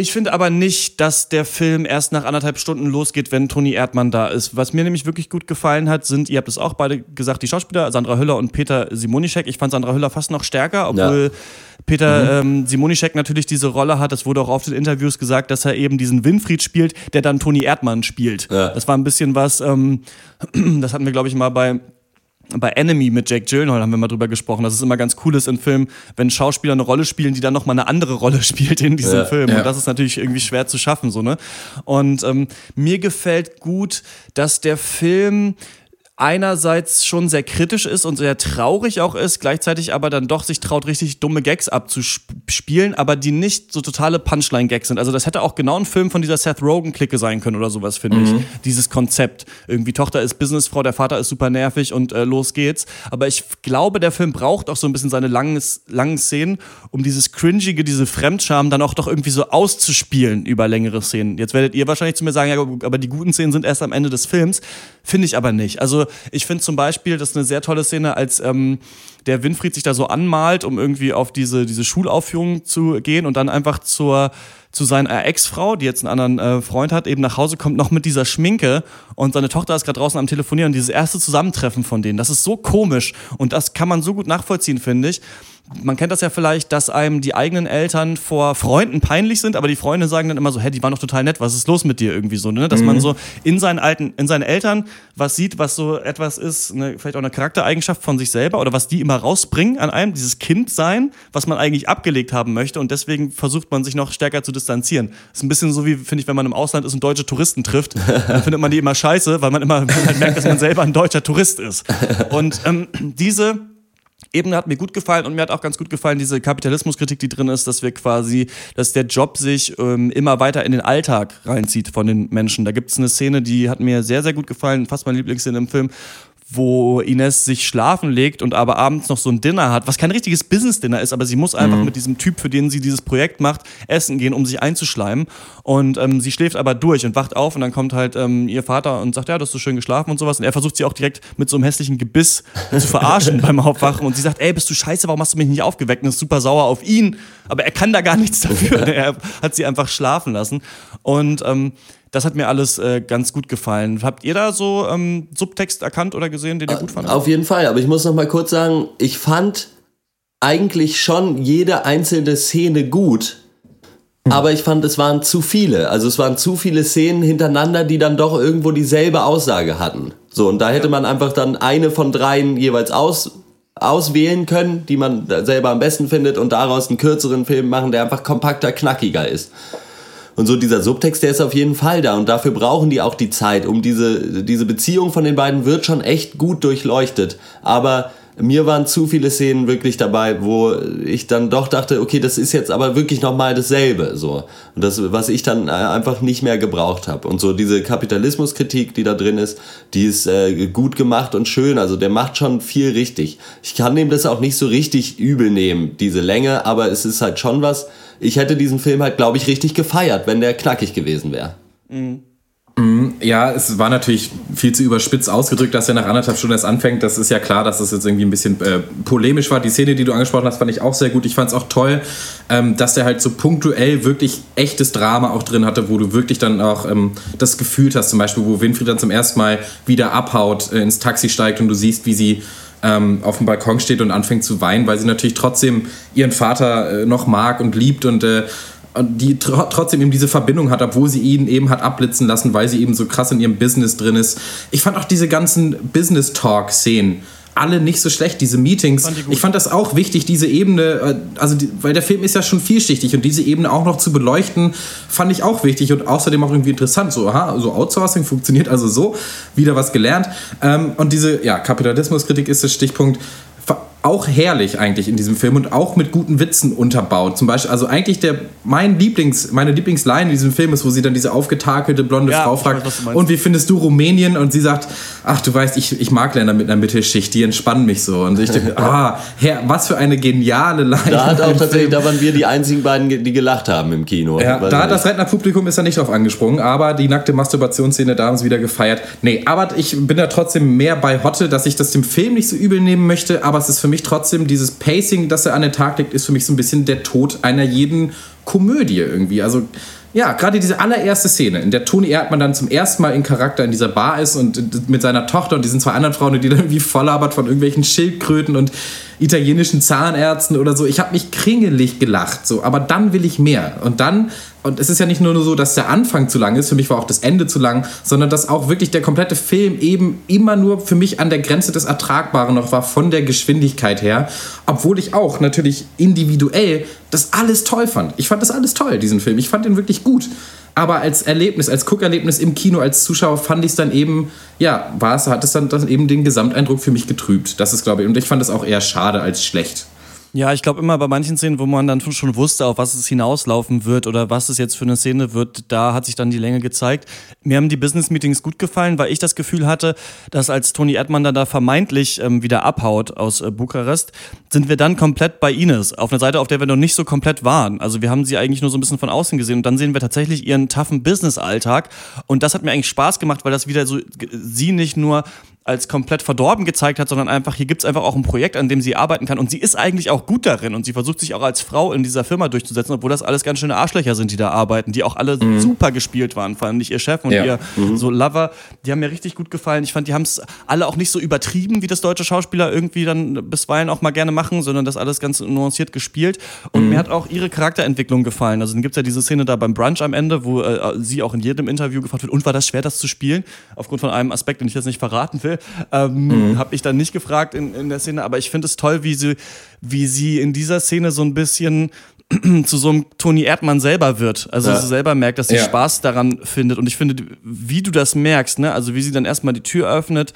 ich finde aber nicht, dass der Film erst nach anderthalb Stunden losgeht, wenn Toni Erdmann da ist. Was mir nämlich wirklich gut gefallen hat, sind, ihr habt es auch beide gesagt, die Schauspieler, Sandra Hüller und Peter Simonischek. Ich fand Sandra Hüller fast noch stärker, obwohl ja. Peter mhm. ähm, Simonischek natürlich diese Rolle hat. Es wurde auch oft in Interviews gesagt, dass er eben diesen Winfried spielt, der dann Toni Erdmann spielt. Ja. Das war ein bisschen was, ähm, das hatten wir, glaube ich, mal bei bei Enemy mit Jake Gyllenhaal haben wir mal drüber gesprochen, dass es immer ganz cool ist in Filmen, wenn Schauspieler eine Rolle spielen, die dann nochmal eine andere Rolle spielt in diesem ja, Film. Ja. Und das ist natürlich irgendwie schwer zu schaffen, so, ne? Und ähm, mir gefällt gut, dass der Film einerseits schon sehr kritisch ist und sehr traurig auch ist, gleichzeitig aber dann doch sich traut, richtig dumme Gags abzuspielen, aber die nicht so totale Punchline-Gags sind. Also das hätte auch genau ein Film von dieser Seth Rogen-Clique sein können oder sowas, finde mhm. ich. Dieses Konzept. Irgendwie Tochter ist Businessfrau, der Vater ist super nervig und äh, los geht's. Aber ich glaube, der Film braucht auch so ein bisschen seine langen, langen Szenen, um dieses Cringige, diese Fremdscham dann auch doch irgendwie so auszuspielen über längere Szenen. Jetzt werdet ihr wahrscheinlich zu mir sagen, ja, aber die guten Szenen sind erst am Ende des Films. Finde ich aber nicht. Also ich finde zum Beispiel, das ist eine sehr tolle Szene, als ähm, der Winfried sich da so anmalt, um irgendwie auf diese, diese Schulaufführung zu gehen und dann einfach zur zu seiner Ex-Frau, die jetzt einen anderen äh, Freund hat, eben nach Hause kommt, noch mit dieser Schminke und seine Tochter ist gerade draußen am Telefonieren. Dieses erste Zusammentreffen von denen, das ist so komisch und das kann man so gut nachvollziehen, finde ich man kennt das ja vielleicht, dass einem die eigenen Eltern vor Freunden peinlich sind, aber die Freunde sagen dann immer so, hä, die waren doch total nett, was ist los mit dir irgendwie so, ne? Dass mhm. man so in seinen alten, in seinen Eltern was sieht, was so etwas ist, ne, vielleicht auch eine Charaktereigenschaft von sich selber oder was die immer rausbringen an einem, dieses Kind sein, was man eigentlich abgelegt haben möchte und deswegen versucht man sich noch stärker zu distanzieren. Ist ein bisschen so wie, finde ich, wenn man im Ausland ist und deutsche Touristen trifft, dann findet man die immer scheiße, weil man immer halt merkt, dass man selber ein deutscher Tourist ist. Und ähm, diese Ebene hat mir gut gefallen und mir hat auch ganz gut gefallen diese Kapitalismuskritik, die drin ist, dass wir quasi, dass der Job sich ähm, immer weiter in den Alltag reinzieht von den Menschen. Da gibt es eine Szene, die hat mir sehr, sehr gut gefallen, fast meine Lieblingsszene im Film, wo Ines sich schlafen legt und aber abends noch so ein Dinner hat, was kein richtiges Business-Dinner ist, aber sie muss einfach mhm. mit diesem Typ, für den sie dieses Projekt macht, essen gehen, um sich einzuschleimen. Und ähm, sie schläft aber durch und wacht auf und dann kommt halt ähm, ihr Vater und sagt, ja, du hast so schön geschlafen und sowas. Und er versucht sie auch direkt mit so einem hässlichen Gebiss zu verarschen beim Aufwachen. Und sie sagt, ey, bist du scheiße, warum hast du mich nicht aufgeweckt? Und ist super sauer auf ihn, aber er kann da gar nichts dafür. er hat sie einfach schlafen lassen. Und ähm, das hat mir alles äh, ganz gut gefallen. Habt ihr da so ähm, Subtext erkannt oder gesehen, den ihr gut fandet? Auf jeden Fall, aber ich muss noch mal kurz sagen, ich fand eigentlich schon jede einzelne Szene gut. Hm. Aber ich fand, es waren zu viele. Also es waren zu viele Szenen hintereinander, die dann doch irgendwo dieselbe Aussage hatten. So, und da hätte man einfach dann eine von dreien jeweils aus, auswählen können, die man selber am besten findet und daraus einen kürzeren Film machen, der einfach kompakter, knackiger ist. Und so dieser Subtext, der ist auf jeden Fall da. Und dafür brauchen die auch die Zeit, um diese, diese Beziehung von den beiden wird schon echt gut durchleuchtet. Aber mir waren zu viele Szenen wirklich dabei, wo ich dann doch dachte, okay, das ist jetzt aber wirklich nochmal dasselbe, so. Und das, was ich dann äh, einfach nicht mehr gebraucht habe. Und so diese Kapitalismuskritik, die da drin ist, die ist äh, gut gemacht und schön. Also der macht schon viel richtig. Ich kann dem das auch nicht so richtig übel nehmen, diese Länge, aber es ist halt schon was, ich hätte diesen Film halt, glaube ich, richtig gefeiert, wenn der knackig gewesen wäre. Mhm. Ja, es war natürlich viel zu überspitzt ausgedrückt, dass er nach anderthalb Stunden erst anfängt. Das ist ja klar, dass das jetzt irgendwie ein bisschen äh, polemisch war. Die Szene, die du angesprochen hast, fand ich auch sehr gut. Ich fand es auch toll, ähm, dass der halt so punktuell wirklich echtes Drama auch drin hatte, wo du wirklich dann auch ähm, das Gefühl hast, zum Beispiel, wo Winfried dann zum ersten Mal wieder abhaut, äh, ins Taxi steigt und du siehst, wie sie ähm, auf dem Balkon steht und anfängt zu weinen, weil sie natürlich trotzdem ihren Vater äh, noch mag und liebt und äh, die tr trotzdem eben diese Verbindung hat, obwohl sie ihn eben hat abblitzen lassen, weil sie eben so krass in ihrem Business drin ist. Ich fand auch diese ganzen Business-Talk-Szenen alle nicht so schlecht, diese Meetings. Fand ich fand das auch wichtig, diese Ebene, äh, also die, weil der Film ist ja schon vielschichtig und diese Ebene auch noch zu beleuchten, fand ich auch wichtig und außerdem auch irgendwie interessant. So, aha, so Outsourcing funktioniert also so, wieder was gelernt. Ähm, und diese, ja, Kapitalismuskritik ist der Stichpunkt auch herrlich eigentlich in diesem Film und auch mit guten Witzen unterbaut. Zum Beispiel, also eigentlich der, mein Lieblings, meine Lieblingsline in diesem Film ist, wo sie dann diese aufgetakelte blonde ja, Frau fragt, weiß, und wie findest du Rumänien? Und sie sagt, ach du weißt, ich, ich mag Länder mit einer Mittelschicht, die entspannen mich so. Und ich denke, ah, Herr, was für eine geniale Line. Da hat auch tatsächlich, da waren wir die einzigen beiden, die gelacht haben im Kino. Ja, da das Rentnerpublikum ist da nicht drauf angesprungen, aber die nackte Masturbationsszene, da haben sie wieder gefeiert. Nee, aber ich bin da trotzdem mehr bei Hotte, dass ich das dem Film nicht so übel nehmen möchte, aber es ist für mich trotzdem dieses Pacing, das er an den Tag legt, ist für mich so ein bisschen der Tod einer jeden Komödie irgendwie. Also ja, gerade diese allererste Szene, in der Toni Erdmann dann zum ersten Mal in Charakter in dieser Bar ist und mit seiner Tochter und diesen zwei anderen Frauen, die dann irgendwie volllabert von irgendwelchen Schildkröten und italienischen Zahnärzten oder so. Ich habe mich kringelig gelacht, so, aber dann will ich mehr. Und dann, und es ist ja nicht nur so, dass der Anfang zu lang ist, für mich war auch das Ende zu lang, sondern dass auch wirklich der komplette Film eben immer nur für mich an der Grenze des Ertragbaren noch war, von der Geschwindigkeit her. Obwohl ich auch natürlich individuell das alles toll fand. Ich fand das alles toll, diesen Film. Ich fand ihn wirklich gut aber als Erlebnis, als Guckerlebnis im Kino, als Zuschauer fand ich es dann eben, ja, war es, hat es dann, dann eben den Gesamteindruck für mich getrübt. Das ist, glaube ich, und ich fand es auch eher schade als schlecht. Ja, ich glaube immer bei manchen Szenen, wo man dann schon wusste, auf was es hinauslaufen wird oder was es jetzt für eine Szene wird, da hat sich dann die Länge gezeigt. Mir haben die Business Meetings gut gefallen, weil ich das Gefühl hatte, dass als Toni Erdmann dann da vermeintlich ähm, wieder abhaut aus äh, Bukarest, sind wir dann komplett bei Ines. Auf einer Seite, auf der wir noch nicht so komplett waren. Also wir haben sie eigentlich nur so ein bisschen von außen gesehen und dann sehen wir tatsächlich ihren toughen Business-Alltag. Und das hat mir eigentlich Spaß gemacht, weil das wieder so sie nicht nur als komplett verdorben gezeigt hat, sondern einfach, hier gibt es einfach auch ein Projekt, an dem sie arbeiten kann. Und sie ist eigentlich auch gut darin und sie versucht sich auch als Frau in dieser Firma durchzusetzen, obwohl das alles ganz schöne Arschlöcher sind, die da arbeiten, die auch alle mhm. super gespielt waren. Vor allem nicht ihr Chef und ja. ihr mhm. so Lover. Die haben mir richtig gut gefallen. Ich fand, die haben es alle auch nicht so übertrieben, wie das deutsche Schauspieler irgendwie dann bisweilen auch mal gerne machen, sondern das alles ganz nuanciert gespielt. Und mhm. mir hat auch ihre Charakterentwicklung gefallen. Also dann gibt es ja diese Szene da beim Brunch am Ende, wo äh, sie auch in jedem Interview gefragt wird, und war das schwer, das zu spielen? Aufgrund von einem Aspekt, den ich jetzt nicht verraten will. Ähm, mhm. Habe ich dann nicht gefragt in, in der Szene, aber ich finde es toll, wie sie, wie sie in dieser Szene so ein bisschen zu so einem Toni Erdmann selber wird. Also ja. sie selber merkt, dass sie ja. Spaß daran findet. Und ich finde, wie du das merkst, ne? also wie sie dann erstmal die Tür öffnet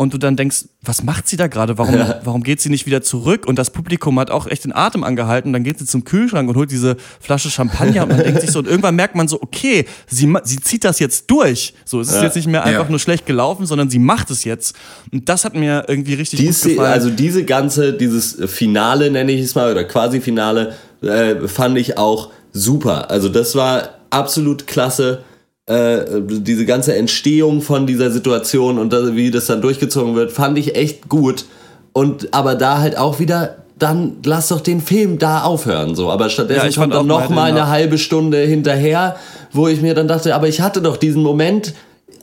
und du dann denkst, was macht sie da gerade? Warum, ja. warum geht sie nicht wieder zurück? Und das Publikum hat auch echt den Atem angehalten. Dann geht sie zum Kühlschrank und holt diese Flasche Champagner und man denkt sich so, und irgendwann merkt man so, okay, sie, sie zieht das jetzt durch. So, es ist ja. jetzt nicht mehr einfach ja. nur schlecht gelaufen, sondern sie macht es jetzt. Und das hat mir irgendwie richtig Dies, gut gefallen. Also diese ganze, dieses Finale nenne ich es mal, oder quasi Finale, äh, fand ich auch super. Also das war absolut klasse äh, diese ganze Entstehung von dieser Situation und das, wie das dann durchgezogen wird, fand ich echt gut. Und aber da halt auch wieder, dann lass doch den Film da aufhören. So. Aber stattdessen ja, kommt dann noch mal eine halbe Stunde hinterher, wo ich mir dann dachte, aber ich hatte doch diesen Moment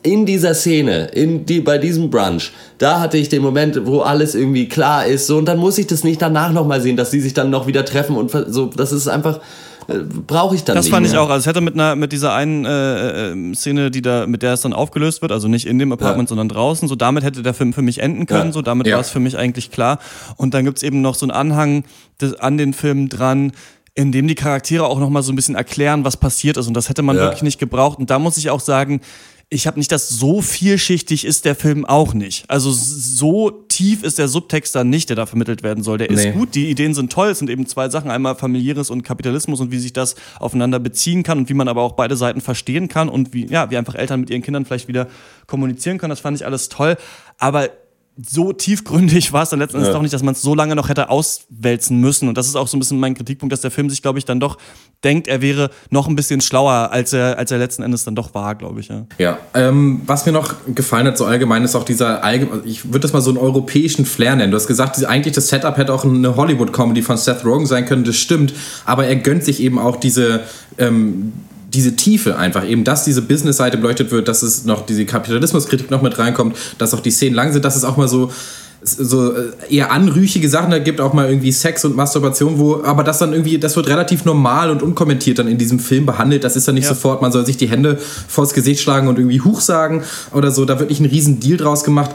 in dieser Szene, in die, bei diesem Brunch, da hatte ich den Moment, wo alles irgendwie klar ist, so, und dann muss ich das nicht danach nochmal sehen, dass die sich dann noch wieder treffen und so, das ist einfach, äh, brauche ich dann das nicht. Das fand mehr. ich auch. Also es hätte mit einer mit dieser einen äh, äh, Szene, die da mit der es dann aufgelöst wird, also nicht in dem Apartment, ja. sondern draußen. So damit hätte der Film für mich enden können. Ja. So damit ja. war es für mich eigentlich klar. Und dann gibt es eben noch so einen Anhang des, an den Film dran in dem die Charaktere auch noch mal so ein bisschen erklären, was passiert ist und das hätte man wirklich nicht gebraucht und da muss ich auch sagen, ich habe nicht das so vielschichtig ist der Film auch nicht. Also so tief ist der Subtext dann nicht, der da vermittelt werden soll. Der nee. ist gut, die Ideen sind toll. Es sind eben zwei Sachen, einmal familiäres und Kapitalismus und wie sich das aufeinander beziehen kann und wie man aber auch beide Seiten verstehen kann und wie, ja, wie einfach Eltern mit ihren Kindern vielleicht wieder kommunizieren können. Das fand ich alles toll. Aber so tiefgründig war es dann letzten Endes ja. doch nicht, dass man es so lange noch hätte auswälzen müssen. Und das ist auch so ein bisschen mein Kritikpunkt, dass der Film sich, glaube ich, dann doch denkt, er wäre noch ein bisschen schlauer, als er, als er letzten Endes dann doch war, glaube ich. Ja, ja ähm, was mir noch gefallen hat, so allgemein, ist auch dieser, allgemein, ich würde das mal so einen europäischen Flair nennen. Du hast gesagt, eigentlich das Setup hätte auch eine Hollywood-Comedy von Seth Rogen sein können, das stimmt. Aber er gönnt sich eben auch diese, ähm, diese Tiefe einfach, eben, dass diese Business-Seite beleuchtet wird, dass es noch diese Kapitalismuskritik noch mit reinkommt, dass auch die Szenen lang sind, dass es auch mal so so äh, eher anrüchige Sachen, da gibt auch mal irgendwie Sex und Masturbation, wo, aber das dann irgendwie, das wird relativ normal und unkommentiert dann in diesem Film behandelt. Das ist dann nicht ja. sofort, man soll sich die Hände vors Gesicht schlagen und irgendwie Huch sagen oder so. Da wird nicht ein riesen Deal draus gemacht.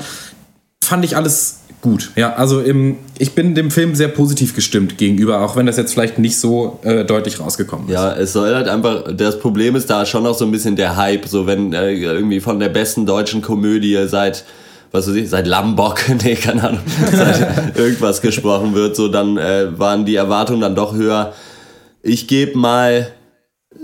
Fand ich alles gut. Ja, also im, ich bin dem Film sehr positiv gestimmt gegenüber, auch wenn das jetzt vielleicht nicht so äh, deutlich rausgekommen ist. Ja, es soll halt einfach, das Problem ist da schon noch so ein bisschen der Hype, so wenn äh, irgendwie von der besten deutschen Komödie seit was weiß ich, seit Lambok, nee, keine Ahnung, seit irgendwas gesprochen wird, so dann äh, waren die Erwartungen dann doch höher. Ich gebe mal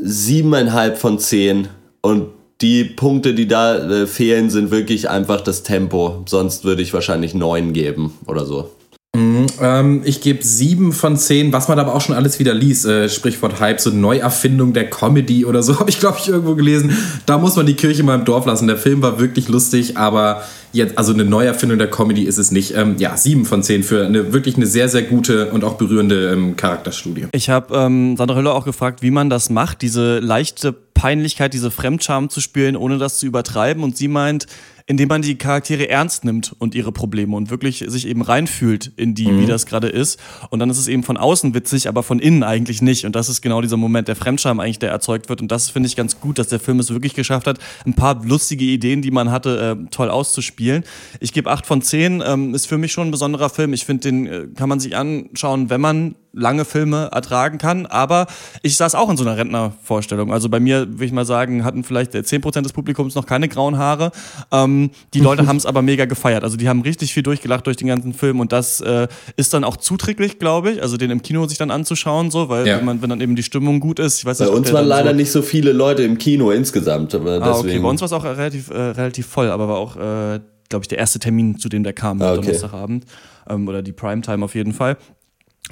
siebeneinhalb von zehn und die Punkte, die da äh, fehlen, sind wirklich einfach das Tempo. Sonst würde ich wahrscheinlich neun geben oder so. Mhm, ähm, ich gebe sieben von zehn, was man aber auch schon alles wieder liest. Äh, Sprichwort Hype, so Neuerfindung der Comedy oder so, habe ich glaube ich irgendwo gelesen. Da muss man die Kirche mal im Dorf lassen. Der Film war wirklich lustig, aber jetzt, also eine Neuerfindung der Comedy ist es nicht. Ähm, ja, sieben von zehn für eine wirklich eine sehr, sehr gute und auch berührende ähm, Charakterstudie. Ich habe ähm, Sandra Hüller auch gefragt, wie man das macht, diese leichte Peinlichkeit, diese Fremdscham zu spielen, ohne das zu übertreiben. Und sie meint, indem man die Charaktere ernst nimmt und ihre Probleme und wirklich sich eben reinfühlt in die, mhm. wie das gerade ist. Und dann ist es eben von außen witzig, aber von innen eigentlich nicht. Und das ist genau dieser Moment der Fremdscham eigentlich, der erzeugt wird. Und das finde ich ganz gut, dass der Film es wirklich geschafft hat, ein paar lustige Ideen, die man hatte, äh, toll auszuspielen. Ich gebe acht von zehn. Ähm, ist für mich schon ein besonderer Film. Ich finde, den äh, kann man sich anschauen, wenn man lange Filme ertragen kann. Aber ich saß auch in so einer Rentnervorstellung. Also bei mir, würde ich mal sagen, hatten vielleicht 10% des Publikums noch keine grauen Haare. Ähm, die Leute haben es aber mega gefeiert. Also die haben richtig viel durchgelacht durch den ganzen Film und das äh, ist dann auch zuträglich, glaube ich. Also den im Kino sich dann anzuschauen, so, weil ja. wenn, man, wenn dann eben die Stimmung gut ist. Ich weiß bei nicht, uns waren leider so nicht so viele Leute im Kino insgesamt. Aber ah, okay. Bei uns war es auch relativ, äh, relativ voll, aber war auch, äh, glaube ich, der erste Termin, zu dem der kam, ah, okay. Donnerstagabend. Ähm, oder die Primetime auf jeden Fall.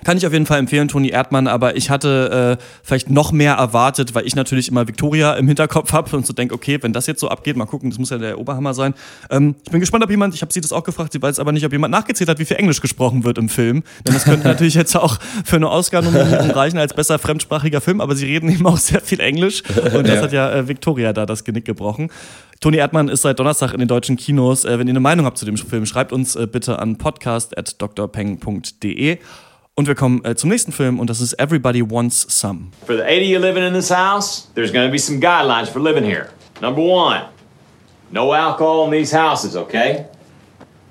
Kann ich auf jeden Fall empfehlen, Toni Erdmann, aber ich hatte äh, vielleicht noch mehr erwartet, weil ich natürlich immer Victoria im Hinterkopf habe und so denke, okay, wenn das jetzt so abgeht, mal gucken, das muss ja der Oberhammer sein. Ähm, ich bin gespannt, ob jemand, ich habe sie das auch gefragt, sie weiß aber nicht, ob jemand nachgezählt hat, wie viel Englisch gesprochen wird im Film. Denn das könnte natürlich jetzt auch für eine Oscar-Nominierung reichen als besser fremdsprachiger Film, aber sie reden eben auch sehr viel Englisch und das ja. hat ja äh, Victoria da das Genick gebrochen. Toni Erdmann ist seit Donnerstag in den deutschen Kinos. Äh, wenn ihr eine Meinung habt zu dem Film, schreibt uns äh, bitte an podcast.drpeng.de. Und wir kommen äh, zum nächsten Film und das ist Everybody Wants Some. For the 80 of you living in this house, there's going to be some guidelines for living here. Number one, no alcohol in these houses, okay?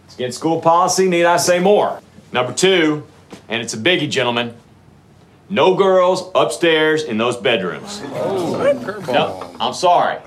It's against school policy, need I say more? Number two, and it's a biggie, gentlemen, no girls upstairs in those bedrooms. Oh, no, I'm sorry.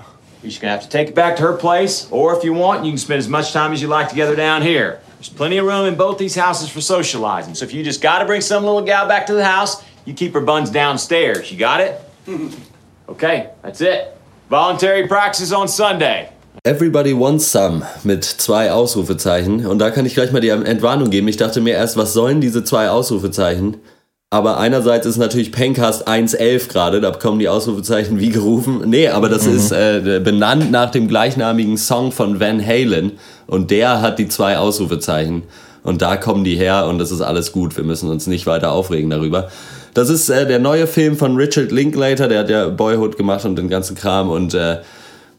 You're just going to have to take it back to her place, or if you want, you can spend as much time as you like together down here. There's plenty of room in both these houses for socializing. So if you just got to bring some little gal back to the house, you keep her buns downstairs. You got it? okay, that's it. Voluntary practices on Sunday. Everybody wants some mit zwei Ausrufezeichen. Und da kann ich gleich mal die Entwarnung geben. Ich dachte mir erst, was sollen diese zwei Ausrufezeichen? Aber einerseits ist natürlich Pencast 1.11 gerade, da kommen die Ausrufezeichen wie gerufen. Nee, aber das mhm. ist äh, benannt nach dem gleichnamigen Song von Van Halen. Und der hat die zwei Ausrufezeichen. Und da kommen die her und das ist alles gut. Wir müssen uns nicht weiter aufregen darüber. Das ist äh, der neue Film von Richard Linklater, der hat ja Boyhood gemacht und den ganzen Kram. Und äh,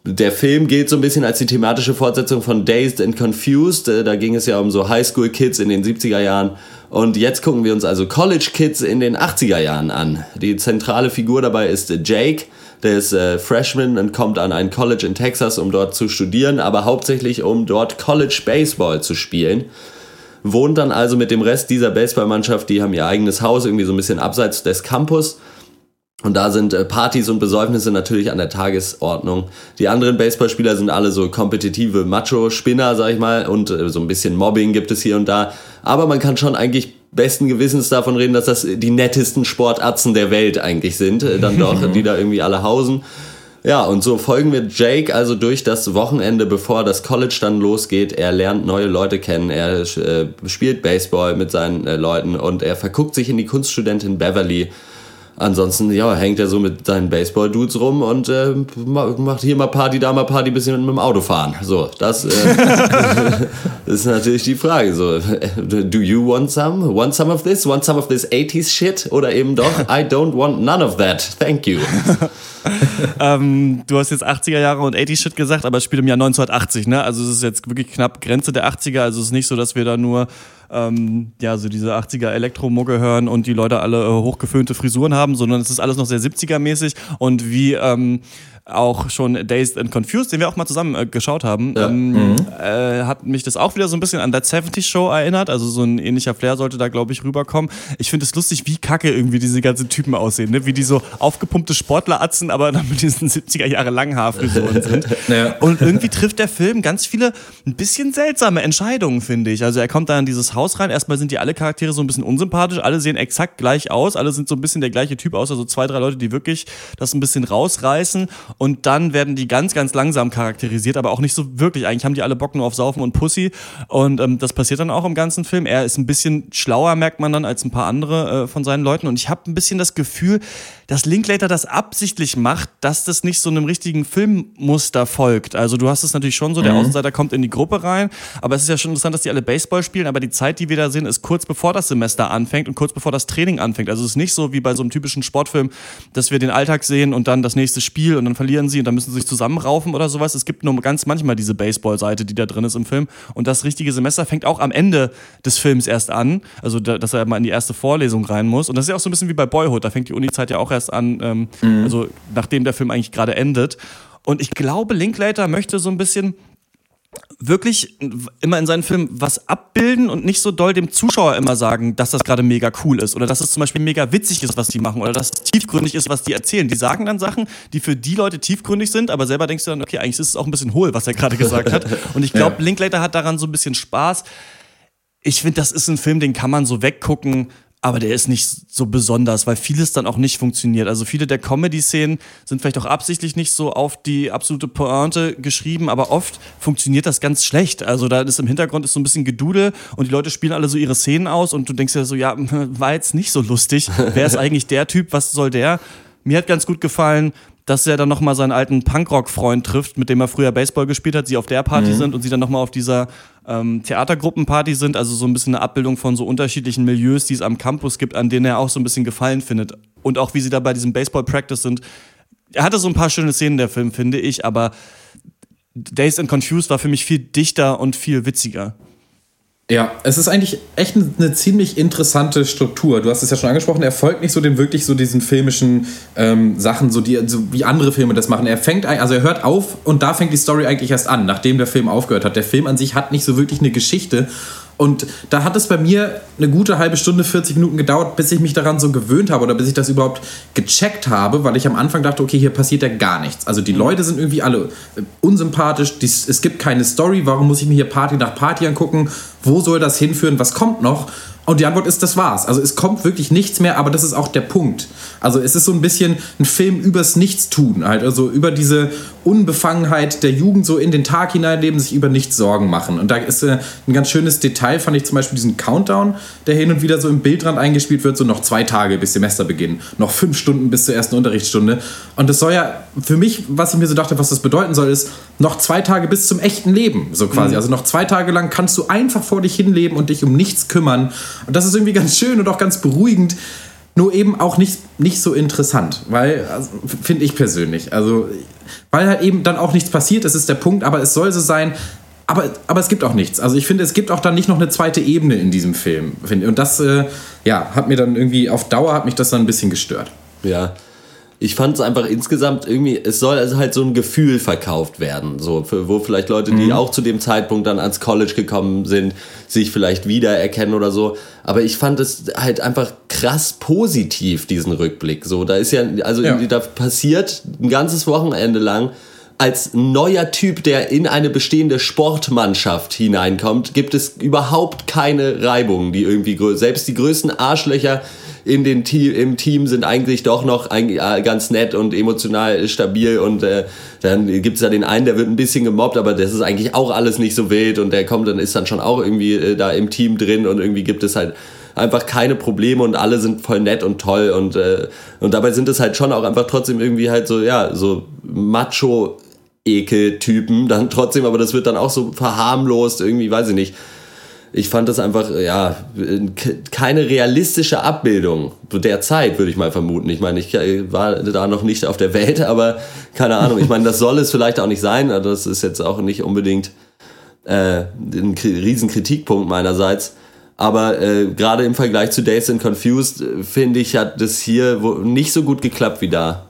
der Film gilt so ein bisschen als die thematische Fortsetzung von Dazed and Confused. Äh, da ging es ja um so Highschool-Kids in den 70er Jahren. Und jetzt gucken wir uns also College Kids in den 80er Jahren an. Die zentrale Figur dabei ist Jake. Der ist äh, Freshman und kommt an ein College in Texas, um dort zu studieren, aber hauptsächlich um dort College Baseball zu spielen. Wohnt dann also mit dem Rest dieser Baseballmannschaft, die haben ihr eigenes Haus irgendwie so ein bisschen abseits des Campus und da sind äh, Partys und Besäufnisse natürlich an der Tagesordnung. Die anderen Baseballspieler sind alle so kompetitive Macho-Spinner, sag ich mal, und äh, so ein bisschen Mobbing gibt es hier und da. Aber man kann schon eigentlich besten Gewissens davon reden, dass das die nettesten Sportatzen der Welt eigentlich sind, äh, dann doch, die da irgendwie alle hausen. Ja, und so folgen wir Jake also durch das Wochenende, bevor das College dann losgeht. Er lernt neue Leute kennen, er spielt Baseball mit seinen Leuten und er verguckt sich in die Kunststudentin Beverly ansonsten, ja, hängt er so mit seinen Baseball-Dudes rum und äh, macht hier mal Party, da mal Party, bisschen mit dem Auto fahren. So, das, äh, ist natürlich die Frage. So, do you want some? Want some of this? Want some of this 80s shit? Oder eben doch, I don't want none of that. Thank you. ähm, du hast jetzt 80er Jahre und 80 Shit gesagt, aber es spielt im Jahr 1980, ne? Also es ist jetzt wirklich knapp Grenze der 80er, also es ist nicht so, dass wir da nur ähm, ja, so diese 80er Elektromucke hören und die Leute alle äh, hochgeföhnte Frisuren haben, sondern es ist alles noch sehr 70er-mäßig und wie ähm, auch schon Dazed and Confused, den wir auch mal zusammen äh, geschaut haben, ja. ähm, mhm. äh, hat mich das auch wieder so ein bisschen an That 70 Show erinnert. Also so ein ähnlicher Flair sollte da, glaube ich, rüberkommen. Ich finde es lustig, wie kacke irgendwie diese ganzen Typen aussehen, ne? wie die so aufgepumpte Sportleratzen, aber dann mit diesen 70er Jahre langen Haarfrisuren sind. ja. Und irgendwie trifft der Film ganz viele ein bisschen seltsame Entscheidungen, finde ich. Also er kommt da in dieses Haus rein. Erstmal sind die alle Charaktere so ein bisschen unsympathisch. Alle sehen exakt gleich aus. Alle sind so ein bisschen der gleiche Typ aus. Also zwei, drei Leute, die wirklich das ein bisschen rausreißen und dann werden die ganz, ganz langsam charakterisiert, aber auch nicht so wirklich. Eigentlich haben die alle Bock nur auf Saufen und Pussy und ähm, das passiert dann auch im ganzen Film. Er ist ein bisschen schlauer, merkt man dann, als ein paar andere äh, von seinen Leuten und ich habe ein bisschen das Gefühl, dass Linklater das absichtlich macht, dass das nicht so einem richtigen Filmmuster folgt. Also du hast es natürlich schon so, der mhm. Außenseiter kommt in die Gruppe rein, aber es ist ja schon interessant, dass die alle Baseball spielen, aber die Zeit, die wir da sehen, ist kurz bevor das Semester anfängt und kurz bevor das Training anfängt. Also es ist nicht so wie bei so einem typischen Sportfilm, dass wir den Alltag sehen und dann das nächste Spiel und dann verlieren sie und dann müssen sie sich zusammenraufen oder sowas. Es gibt nur ganz manchmal diese Baseball-Seite, die da drin ist im Film. Und das richtige Semester fängt auch am Ende des Films erst an. Also, da, dass er mal in die erste Vorlesung rein muss. Und das ist ja auch so ein bisschen wie bei Boyhood. Da fängt die Uni-Zeit ja auch erst an, ähm, mhm. also nachdem der Film eigentlich gerade endet. Und ich glaube, Linklater möchte so ein bisschen wirklich immer in seinen Filmen was abbilden und nicht so doll dem Zuschauer immer sagen, dass das gerade mega cool ist oder dass es zum Beispiel mega witzig ist, was die machen oder dass es tiefgründig ist, was die erzählen. Die sagen dann Sachen, die für die Leute tiefgründig sind, aber selber denkst du dann, okay, eigentlich ist es auch ein bisschen hohl, was er gerade gesagt hat. Und ich glaube, ja. Linklater hat daran so ein bisschen Spaß. Ich finde, das ist ein Film, den kann man so weggucken aber der ist nicht so besonders, weil vieles dann auch nicht funktioniert. Also viele der Comedy-Szenen sind vielleicht auch absichtlich nicht so auf die absolute Pointe geschrieben, aber oft funktioniert das ganz schlecht. Also da ist im Hintergrund ist so ein bisschen Gedudel und die Leute spielen alle so ihre Szenen aus und du denkst ja so, ja, war jetzt nicht so lustig. Wer ist eigentlich der Typ? Was soll der? Mir hat ganz gut gefallen, dass er dann nochmal seinen alten Punkrock-Freund trifft, mit dem er früher Baseball gespielt hat, sie auf der Party mhm. sind und sie dann nochmal auf dieser ähm, Theatergruppenparty sind, also so ein bisschen eine Abbildung von so unterschiedlichen Milieus, die es am Campus gibt, an denen er auch so ein bisschen Gefallen findet. Und auch wie sie da bei diesem Baseball-Practice sind. Er hatte so ein paar schöne Szenen, der Film, finde ich, aber Days and Confused war für mich viel dichter und viel witziger. Ja, es ist eigentlich echt eine ziemlich interessante Struktur. Du hast es ja schon angesprochen, er folgt nicht so den wirklich so diesen filmischen ähm, Sachen, so, die, so wie andere Filme das machen. Er fängt, also er hört auf und da fängt die Story eigentlich erst an, nachdem der Film aufgehört hat. Der Film an sich hat nicht so wirklich eine Geschichte und da hat es bei mir eine gute halbe Stunde, 40 Minuten gedauert, bis ich mich daran so gewöhnt habe oder bis ich das überhaupt gecheckt habe, weil ich am Anfang dachte, okay, hier passiert ja gar nichts. Also die mhm. Leute sind irgendwie alle äh, unsympathisch, es gibt keine Story, warum muss ich mir hier Party nach Party angucken? Wo soll das hinführen? Was kommt noch? Und die Antwort ist, das war's. Also es kommt wirklich nichts mehr, aber das ist auch der Punkt. Also es ist so ein bisschen ein Film übers Nichtstun, halt, also über diese Unbefangenheit der Jugend so in den Tag hineinleben, sich über nichts Sorgen machen. Und da ist äh, ein ganz schönes Detail, fand ich zum Beispiel diesen Countdown, der hin und wieder so im Bildrand eingespielt wird, so noch zwei Tage bis Semesterbeginn, noch fünf Stunden bis zur ersten Unterrichtsstunde. Und das soll ja für mich, was ich mir so dachte, was das bedeuten soll, ist noch zwei Tage bis zum echten Leben, so quasi. Mhm. Also noch zwei Tage lang kannst du einfach vor dich hinleben und dich um nichts kümmern. Und das ist irgendwie ganz schön und auch ganz beruhigend. Nur eben auch nicht, nicht so interessant, weil, also, finde ich persönlich. Also, weil halt eben dann auch nichts passiert, das ist der Punkt, aber es soll so sein, aber, aber es gibt auch nichts. Also ich finde, es gibt auch dann nicht noch eine zweite Ebene in diesem Film. Und das, äh, ja, hat mir dann irgendwie auf Dauer hat mich das dann ein bisschen gestört. Ja, ich fand es einfach insgesamt irgendwie, es soll also halt so ein Gefühl verkauft werden, so für, wo vielleicht Leute, die mhm. auch zu dem Zeitpunkt dann ans College gekommen sind, sich vielleicht wiedererkennen oder so. Aber ich fand es halt einfach krass positiv diesen Rückblick. So, da ist ja also ja. da passiert ein ganzes Wochenende lang als neuer Typ, der in eine bestehende Sportmannschaft hineinkommt, gibt es überhaupt keine Reibungen, die irgendwie selbst die größten Arschlöcher in den Team, im Team sind eigentlich doch noch ganz nett und emotional stabil und äh, dann gibt es ja den einen, der wird ein bisschen gemobbt, aber das ist eigentlich auch alles nicht so wild und der kommt dann ist dann schon auch irgendwie äh, da im Team drin und irgendwie gibt es halt einfach keine Probleme und alle sind voll nett und toll und, äh, und dabei sind es halt schon auch einfach trotzdem irgendwie halt so, ja, so Macho Ekel-Typen dann trotzdem, aber das wird dann auch so verharmlost, irgendwie, weiß ich nicht. Ich fand das einfach, ja, keine realistische Abbildung der Zeit, würde ich mal vermuten. Ich meine, ich war da noch nicht auf der Welt, aber keine Ahnung. Ich meine, das soll es vielleicht auch nicht sein. Das ist jetzt auch nicht unbedingt äh, ein riesen Kritikpunkt meinerseits. Aber äh, gerade im Vergleich zu Days and Confused, äh, finde ich, hat das hier nicht so gut geklappt wie da.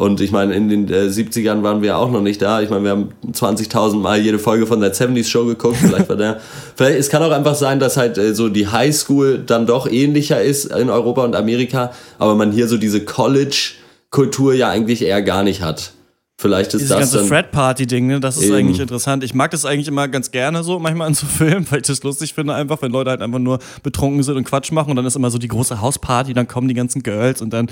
Und ich meine, in den äh, 70ern waren wir auch noch nicht da. Ich meine, wir haben 20.000 Mal jede Folge von der 70s Show geguckt. Vielleicht war der. Vielleicht, es kann auch einfach sein, dass halt äh, so die Highschool dann doch ähnlicher ist in Europa und Amerika, aber man hier so diese College-Kultur ja eigentlich eher gar nicht hat. Vielleicht ist Dieses das ganze Fred-Party-Ding, ne, das ist eben. eigentlich interessant. Ich mag das eigentlich immer ganz gerne so, manchmal in so Filmen, weil ich das lustig finde, einfach, wenn Leute halt einfach nur betrunken sind und Quatsch machen und dann ist immer so die große Hausparty, dann kommen die ganzen Girls und dann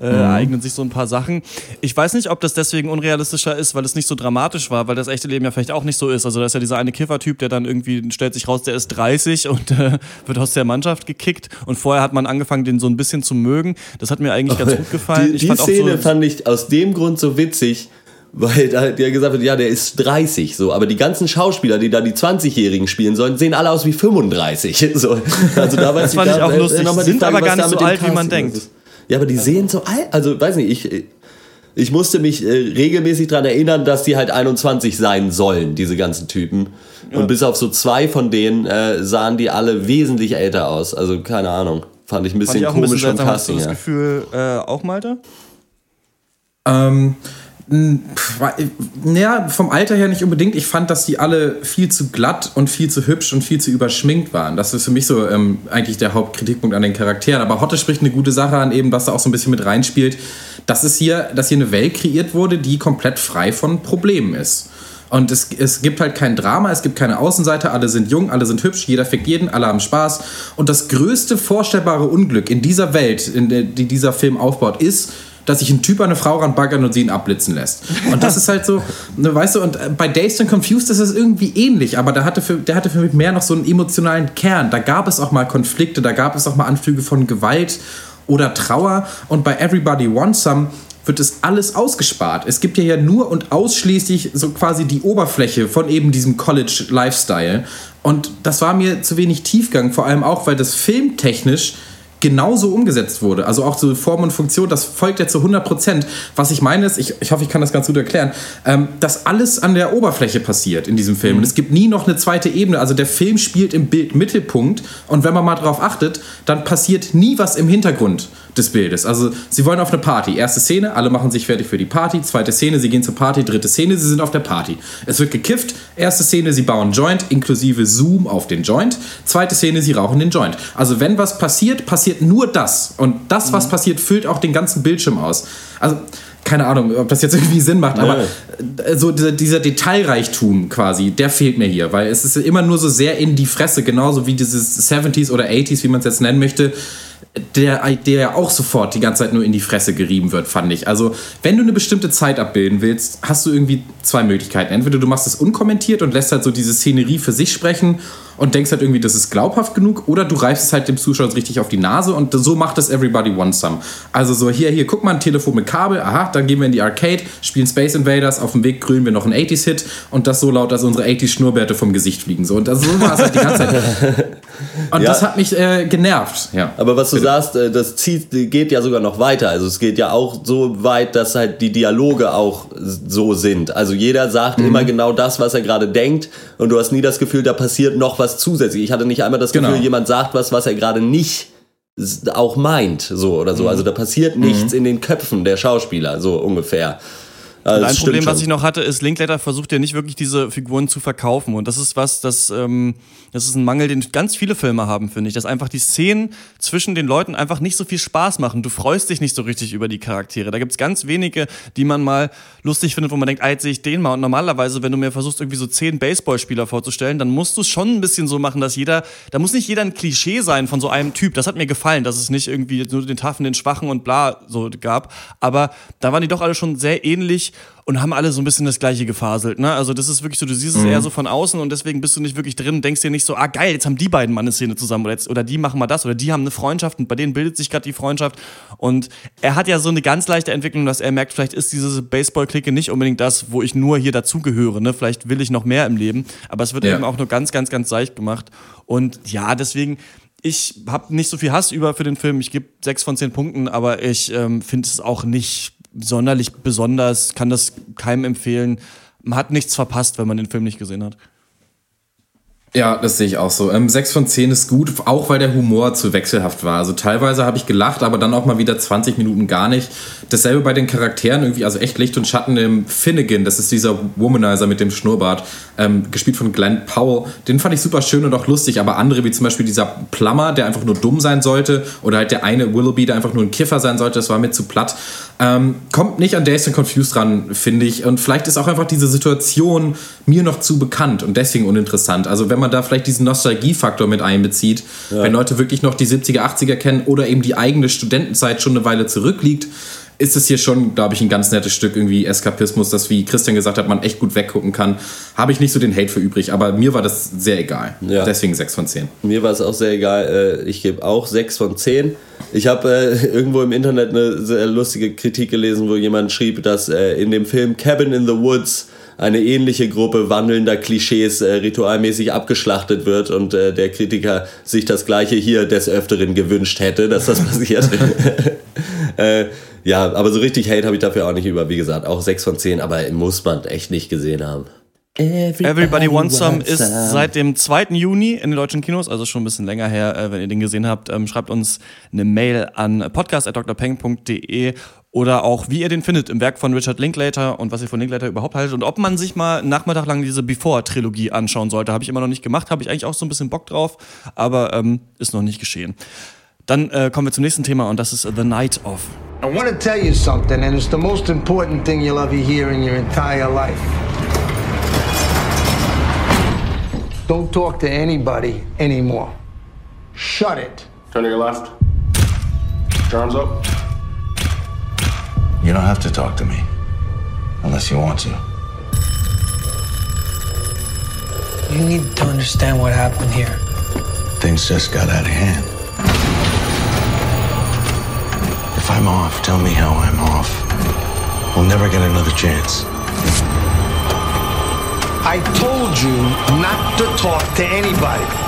äh, mhm. ereignen sich so ein paar Sachen. Ich weiß nicht, ob das deswegen unrealistischer ist, weil es nicht so dramatisch war, weil das echte Leben ja vielleicht auch nicht so ist. Also da ist ja dieser eine Kiffer-Typ, der dann irgendwie stellt sich raus, der ist 30 und äh, wird aus der Mannschaft gekickt und vorher hat man angefangen, den so ein bisschen zu mögen. Das hat mir eigentlich ganz gut gefallen. Die, die fand Szene so, fand ich aus dem Grund so witzig, weil da der gesagt wird, ja, der ist 30, so. Aber die ganzen Schauspieler, die da die 20-Jährigen spielen sollen, sehen alle aus wie 35. So. Also da das fand ich auch lustig. Die sind Frage, aber gar nicht so alt, wie man denkt. Ja, aber die sehen so alt, also weiß nicht, ich, ich musste mich äh, regelmäßig daran erinnern, dass die halt 21 sein sollen, diese ganzen Typen. Ja. Und bis auf so zwei von denen äh, sahen die alle wesentlich älter aus. Also keine Ahnung. Fand ich ein bisschen komisch ein bisschen vom Casting. Hast du das Gefühl äh, auch, Malte? Ähm, naja, vom Alter her nicht unbedingt. Ich fand, dass die alle viel zu glatt und viel zu hübsch und viel zu überschminkt waren. Das ist für mich so ähm, eigentlich der Hauptkritikpunkt an den Charakteren. Aber Hotte spricht eine gute Sache an, eben, was da auch so ein bisschen mit reinspielt, dass es hier, dass hier eine Welt kreiert wurde, die komplett frei von Problemen ist. Und es, es gibt halt kein Drama, es gibt keine Außenseite, alle sind jung, alle sind hübsch, jeder fickt jeden, alle haben Spaß. Und das größte vorstellbare Unglück in dieser Welt, in der die dieser Film aufbaut, ist, dass sich ein Typ an eine Frau ranbaggert und sie ihn abblitzen lässt. Und das ist halt so, ne, weißt du, und äh, bei Dazed and Confused ist es irgendwie ähnlich, aber der hatte, für, der hatte für mich mehr noch so einen emotionalen Kern. Da gab es auch mal Konflikte, da gab es auch mal Anflüge von Gewalt oder Trauer. Und bei Everybody Wants Some wird es alles ausgespart. Es gibt ja nur und ausschließlich so quasi die Oberfläche von eben diesem College-Lifestyle. Und das war mir zu wenig Tiefgang, vor allem auch, weil das filmtechnisch genauso umgesetzt wurde. Also auch so Form und Funktion, das folgt ja zu 100 Prozent. Was ich meine ist, ich, ich hoffe, ich kann das ganz gut erklären, ähm, dass alles an der Oberfläche passiert in diesem Film. Mhm. Und es gibt nie noch eine zweite Ebene. Also der Film spielt im Bildmittelpunkt und wenn man mal darauf achtet, dann passiert nie was im Hintergrund des Bildes. Also sie wollen auf eine Party. Erste Szene, alle machen sich fertig für die Party. Zweite Szene, sie gehen zur Party. Dritte Szene, sie sind auf der Party. Es wird gekifft. Erste Szene, sie bauen Joint, inklusive Zoom auf den Joint. Zweite Szene, sie rauchen den Joint. Also wenn was passiert, passiert nur das. Und das, was mhm. passiert, füllt auch den ganzen Bildschirm aus. Also keine Ahnung, ob das jetzt irgendwie Sinn macht, aber äh, so dieser, dieser, Detailreichtum quasi, der fehlt mir hier, weil es ist immer nur so sehr in die Fresse, genauso wie dieses 70s oder 80s, wie man es jetzt nennen möchte der, der ja auch sofort die ganze Zeit nur in die Fresse gerieben wird, fand ich. Also, wenn du eine bestimmte Zeit abbilden willst, hast du irgendwie zwei Möglichkeiten. Entweder du machst es unkommentiert und lässt halt so diese Szenerie für sich sprechen und denkst halt irgendwie, das ist glaubhaft genug, oder du reifst es halt dem Zuschauer richtig auf die Nase und so macht es Everybody Wants Some. Also so, hier, hier, guck mal, ein Telefon mit Kabel, aha, dann gehen wir in die Arcade, spielen Space Invaders, auf dem Weg grünen wir noch einen 80s-Hit und das so laut, dass unsere 80s-Schnurrbärte vom Gesicht fliegen. So, und das, so war es halt die ganze Zeit. Und ja. das hat mich äh, genervt. Ja. Aber was du Bitte. sagst, äh, das zieht, geht ja sogar noch weiter. Also es geht ja auch so weit, dass halt die Dialoge auch so sind. Also jeder sagt mhm. immer genau das, was er gerade denkt und du hast nie das Gefühl, da passiert noch was zusätzlich. Ich hatte nicht einmal das Gefühl, genau. jemand sagt was, was er gerade nicht auch meint, so oder so. Mhm. Also da passiert nichts mhm. in den Köpfen der Schauspieler, so ungefähr. Also ein Problem, schon. was ich noch hatte, ist, Linklater versucht ja nicht wirklich diese Figuren zu verkaufen. Und das ist was, das, ähm, das ist ein Mangel, den ganz viele Filme haben, finde ich. Dass einfach die Szenen zwischen den Leuten einfach nicht so viel Spaß machen. Du freust dich nicht so richtig über die Charaktere. Da gibt's ganz wenige, die man mal lustig findet, wo man denkt, ah, jetzt sehe ich den mal. Und normalerweise, wenn du mir versuchst, irgendwie so zehn Baseballspieler vorzustellen, dann musst du es schon ein bisschen so machen, dass jeder, da muss nicht jeder ein Klischee sein von so einem Typ. Das hat mir gefallen, dass es nicht irgendwie nur den Taffen, den Schwachen und bla so gab. Aber da waren die doch alle schon sehr ähnlich und haben alle so ein bisschen das gleiche gefaselt. Ne? Also das ist wirklich so, du siehst es Mhm. eher so von außen und deswegen bist du nicht wirklich drin und denkst dir nicht so, ah geil, jetzt haben die beiden mal eine Szene zusammen oder, jetzt, oder die machen mal das oder die haben eine Freundschaft und bei denen bildet sich gerade die Freundschaft. Und er hat ja so eine ganz leichte Entwicklung, dass er merkt, vielleicht ist diese Baseball-Clique nicht unbedingt das, wo ich nur hier dazugehöre. Ne? Vielleicht will ich noch mehr im Leben, aber es wird Ja. eben auch nur ganz, ganz, ganz seicht gemacht. Und ja, deswegen ich habe nicht so viel Hass über für den Film. Ich gebe sechs von zehn Punkten, aber ich ähm, finde es auch nicht sonderlich besonders. Kann das keinem empfehlen. Man hat nichts verpasst, wenn man den Film nicht gesehen hat. Ja, das sehe ich auch so. Ähm, 6 von 10 ist gut, auch weil der Humor zu wechselhaft war. Also teilweise habe ich gelacht, aber dann auch mal wieder 20 Minuten gar nicht. Dasselbe bei den Charakteren irgendwie, also echt Licht und Schatten im Finnegan, das ist dieser Womanizer mit dem Schnurrbart, ähm, gespielt von Glenn Powell. Den fand ich super schön und auch lustig, aber andere, wie zum Beispiel dieser Plummer, der einfach nur dumm sein sollte, oder halt der eine Willoughby, der einfach nur ein Kiffer sein sollte, das war mir zu platt. Ähm, kommt nicht an Dazed and Confused ran, finde ich. Und vielleicht ist auch einfach diese Situation mir noch zu bekannt und deswegen uninteressant. Also wenn man da vielleicht diesen Nostalgiefaktor mit einbezieht, wenn Leute wirklich noch die 70er, 80er kennen oder eben die eigene Studentenzeit schon eine Weile zurückliegt, ist es hier schon, glaube ich, ein ganz nettes Stück irgendwie Eskapismus, das, wie Christian gesagt hat, man echt gut weggucken kann. Habe ich nicht so den Hate für übrig, aber mir war das sehr egal. Ja. Deswegen 6 von 10. Mir war es auch sehr egal. Äh, Ich gebe auch 6 von 10. Ich habe äh, irgendwo im Internet eine sehr lustige Kritik gelesen, wo jemand schrieb, dass äh, in dem Film Cabin in the Woods eine ähnliche Gruppe wandelnder Klischees äh, ritualmäßig abgeschlachtet wird und äh, der Kritiker sich das gleiche hier des Öfteren gewünscht hätte, dass das passiert. äh, ja, aber so richtig Hate habe ich dafür auch nicht über. Wie gesagt, auch 6 von 10, aber muss man echt nicht gesehen haben. Everybody Wants Some ist seit dem 2. Juni in den deutschen Kinos, also schon ein bisschen länger her, äh, wenn ihr den gesehen habt. Ähm, schreibt uns eine Mail an podcast.drpeng.de oder auch, wie ihr den findet im Werk von Richard Linklater und was ihr von Linklater überhaupt haltet und ob man sich mal einen Nachmittag lang diese Before-Trilogie anschauen sollte. Habe ich immer noch nicht gemacht, habe ich eigentlich auch so ein bisschen Bock drauf, aber ähm, ist noch nicht geschehen. Dann äh, kommen wir zum nächsten Thema und das ist The Night of. I want to tell you something, and it's the most important thing you'll ever hear in your entire life. Don't talk to anybody anymore. Shut it. Turn to your left. Put your arms up. You don't have to talk to me. Unless you want to. You need to understand what happened here. Things just got out of hand. If I'm off, tell me how I'm off. We'll never get another chance. I told you not to talk to anybody.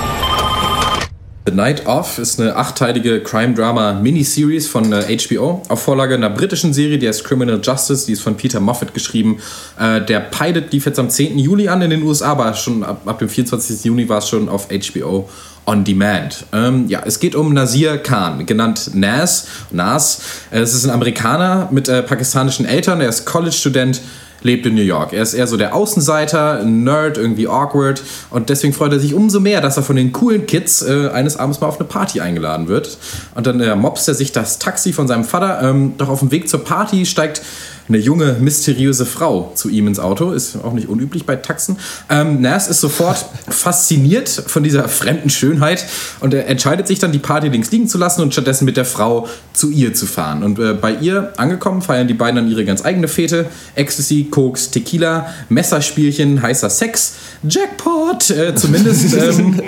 The Night Of ist eine achteilige Crime-Drama-Miniseries von äh, HBO auf Vorlage einer britischen Serie, die heißt Criminal Justice, die ist von Peter Moffat geschrieben. Äh, der Pilot lief jetzt am 10. Juli an in den USA, aber schon ab, ab dem 24. Juni war es schon auf HBO on Demand. Ähm, ja, es geht um Nasir Khan, genannt Nas. Nas. Äh, Es ist ein Amerikaner mit äh, pakistanischen Eltern, er ist College-Student lebt in New York. Er ist eher so der Außenseiter, Nerd, irgendwie awkward und deswegen freut er sich umso mehr, dass er von den coolen Kids äh, eines Abends mal auf eine Party eingeladen wird. Und dann äh, mobst er sich das Taxi von seinem Vater. Ähm, doch auf dem Weg zur Party steigt eine junge, mysteriöse Frau zu ihm ins Auto. Ist auch nicht unüblich bei Taxen. Ähm, Nas ist sofort fasziniert von dieser fremden Schönheit und er entscheidet sich dann, die Party links liegen zu lassen und stattdessen mit der Frau zu ihr zu fahren. Und äh, bei ihr angekommen feiern die beiden dann ihre ganz eigene Fete. Ecstasy, Koks, Tequila, Messerspielchen, heißer Sex, Jackpot. Äh, zumindest, ähm,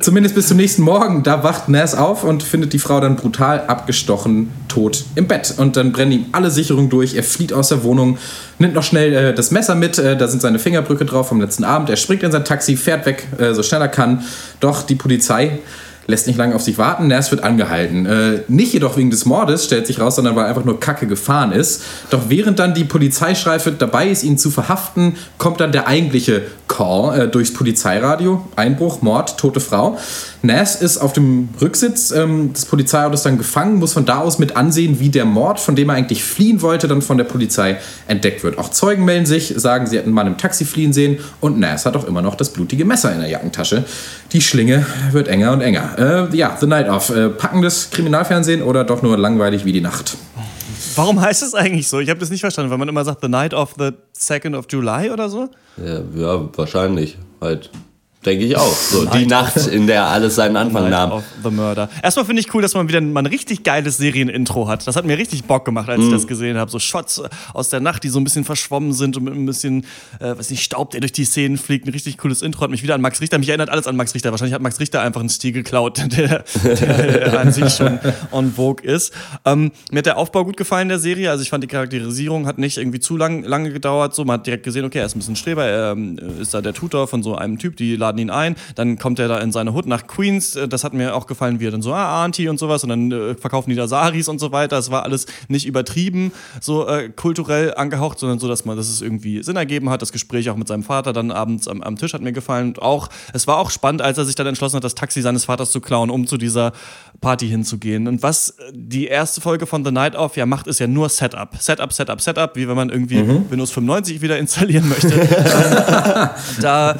zumindest bis zum nächsten Morgen. Da wacht Nas auf und findet die Frau dann brutal abgestochen, tot im Bett. Und dann brennen ihm alle Sicherungen durch. Er flieht aus der Wohnung, nimmt noch schnell äh, das Messer mit. Äh, da sind seine Fingerbrücke drauf vom letzten Abend. Er springt in sein Taxi, fährt weg, äh, so schnell er kann. Doch die Polizei lässt nicht lange auf sich warten. Ners wird angehalten. Äh, nicht jedoch wegen des Mordes, stellt sich raus, sondern weil einfach nur Kacke gefahren ist. Doch während dann die Polizeischreife dabei ist, ihn zu verhaften, kommt dann der eigentliche Call äh, durchs Polizeiradio. Einbruch, Mord, tote Frau. Nas ist auf dem Rücksitz ähm, des Polizeiautos dann gefangen, muss von da aus mit ansehen, wie der Mord, von dem er eigentlich fliehen wollte, dann von der Polizei entdeckt wird. Auch Zeugen melden sich, sagen, sie hätten einen Mann im Taxi fliehen sehen und Nas hat auch immer noch das blutige Messer in der Jackentasche. Die Schlinge wird enger und enger. Äh, ja, The Night Of. Äh, packendes Kriminalfernsehen oder doch nur langweilig wie die Nacht? Warum heißt es eigentlich so? Ich habe das nicht verstanden, weil man immer sagt The Night of the 2nd of July oder so. Ja, ja wahrscheinlich. Halt. Denke ich auch. So, die Nacht, in der alles seinen Anfang Night nahm. of the Murder. Erstmal finde ich cool, dass man wieder mal ein richtig geiles Serienintro hat. Das hat mir richtig Bock gemacht, als ich Mhm. das gesehen habe. So Shots aus der Nacht, die so ein bisschen verschwommen sind und mit ein bisschen, äh, weiß nicht, Staub, der durch die Szenen fliegt. Ein richtig cooles Intro. Hat mich wieder an Max Richter. Mich erinnert alles an Max Richter. Wahrscheinlich hat Max Richter einfach einen Stil geklaut, der, der an sich schon on vogue ist. Ähm, mir hat der Aufbau gut gefallen der Serie. Also ich fand die Charakterisierung hat nicht irgendwie zu lang, lange gedauert. So, man hat direkt gesehen, okay, er ist ein bisschen Streber. Er ähm, ist da der Tutor von so einem Typ. Die laden ihn ein. Dann kommt er da in seine Hut nach Queens. Äh, Das hat mir auch gefallen, wie er dann so, ah, Auntie und sowas. Und dann äh, verkaufen die da Saris und so weiter. Es war alles nicht übertrieben, so äh, kulturell angehaucht, sondern so, dass man, dass es irgendwie Sinn ergeben hat. Das Gespräch auch mit seinem Vater dann abends am, am Tisch hat mir gefallen. Und auch, es war auch spannend, als er sich dann entschlossen hat, das Taxi seines Vaters zu klauen, um zu dieser Party hinzugehen. Und was äh, die erste Folge von The Night Of ja macht, ist ja nur Setup. Setup, Setup, Setup, wie wenn man irgendwie Windows 95 wieder installieren möchte. da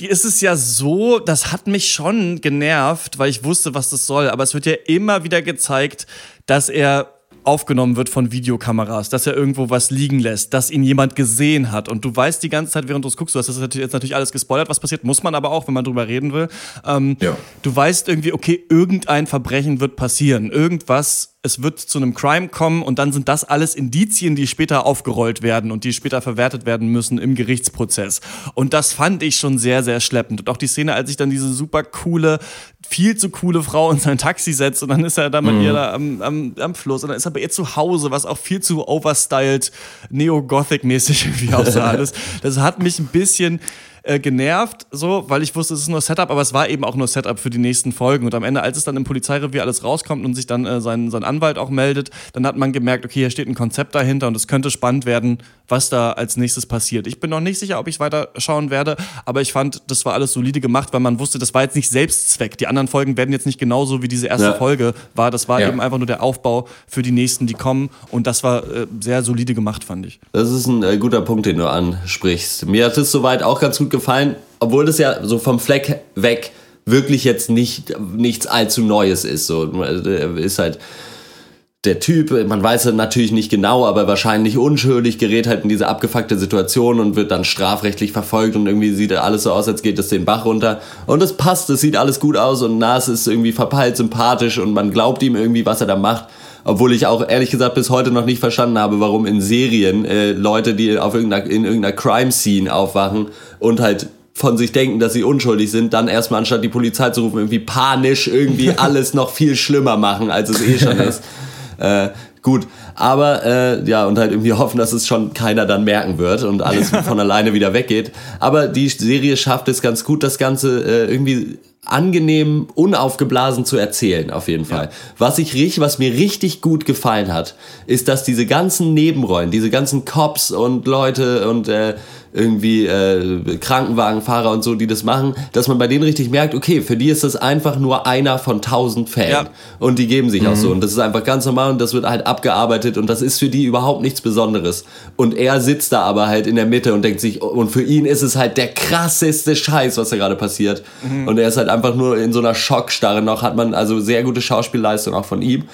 ist es ja so, das hat mich schon genervt, weil ich wusste, was das soll. Aber es wird ja immer wieder gezeigt, dass er aufgenommen wird von Videokameras, dass er irgendwo was liegen lässt, dass ihn jemand gesehen hat. Und du weißt die ganze Zeit, während du es guckst, du hast das jetzt natürlich alles gespoilert, was passiert, muss man aber auch, wenn man drüber reden will. Ähm, Ja. Du weißt irgendwie, okay, irgendein Verbrechen wird passieren. Irgendwas, es wird zu einem Crime kommen und dann sind das alles Indizien, die später aufgerollt werden und die später verwertet werden müssen im Gerichtsprozess. Und das fand ich schon sehr, sehr schleppend. Und auch die Szene, als sich dann diese super coole, viel zu coole Frau in sein Taxi setzt und dann ist er da mit ihr da am, am, am Fluss und dann ist er bei ihr zu Hause, was auch viel zu overstyled, neo-gothic-mäßig irgendwie aussah alles. Das hat mich ein bisschen äh, genervt, so, weil ich wusste, es ist nur Setup, aber es war eben auch nur Setup für die nächsten Folgen. Und am Ende, als es dann im Polizeirevier alles rauskommt und sich dann äh, sein, sein Anwalt auch meldet, dann hat man gemerkt, okay, hier steht ein Konzept dahinter und es könnte spannend werden, was da als nächstes passiert. Ich bin noch nicht sicher, ob ich weiter schauen werde, aber ich fand, das war alles solide gemacht, weil man wusste, das war jetzt nicht Selbstzweck. Die anderen Folgen werden jetzt nicht genauso wie diese erste Ja. Folge war. Das war Ja. eben einfach nur der Aufbau für die nächsten, die kommen. Und das war äh, sehr solide gemacht, fand ich. Das ist ein äh, guter Punkt, den du ansprichst. Mir hat es soweit auch ganz gut gefallen, obwohl das ja so vom Fleck weg wirklich jetzt nicht nichts allzu Neues ist. So äh, ist halt der Typ, man weiß natürlich nicht genau, aber wahrscheinlich unschuldig, gerät halt in diese abgefuckte Situation und wird dann strafrechtlich verfolgt und irgendwie sieht alles so aus, als geht es den Bach runter. Und es passt, es sieht alles gut aus und Nas ist irgendwie verpeilt, sympathisch und man glaubt ihm irgendwie, was er da macht. Obwohl ich auch ehrlich gesagt bis heute noch nicht verstanden habe, warum in Serien äh, Leute, die auf irgendeiner, in irgendeiner Crime-Scene aufwachen und halt von sich denken, dass sie unschuldig sind, dann erstmal anstatt die Polizei zu rufen, irgendwie panisch irgendwie alles noch viel schlimmer machen, als es eh schon ist. Äh, gut, aber äh, ja, und halt irgendwie hoffen, dass es schon keiner dann merken wird und alles von alleine wieder weggeht. Aber die Serie schafft es ganz gut, das Ganze äh, irgendwie angenehm, unaufgeblasen zu erzählen, auf jeden Fall. Was ich richtig, was mir richtig gut gefallen hat, ist, dass diese ganzen Nebenrollen, diese ganzen Cops und Leute und äh, irgendwie äh, Krankenwagenfahrer und so, die das machen, dass man bei denen richtig merkt, okay, für die ist das einfach nur einer von tausend Fällen. Ja. Und die geben sich auch so. Und das ist einfach ganz normal und das wird halt abgearbeitet und das ist für die überhaupt nichts Besonderes. Und er sitzt da aber halt in der Mitte und denkt sich, und für ihn ist es halt der krasseste Scheiß, was da gerade passiert. Und er ist halt einfach nur in so einer Schockstarre noch, hat man also sehr gute Schauspielleistung auch von ihm.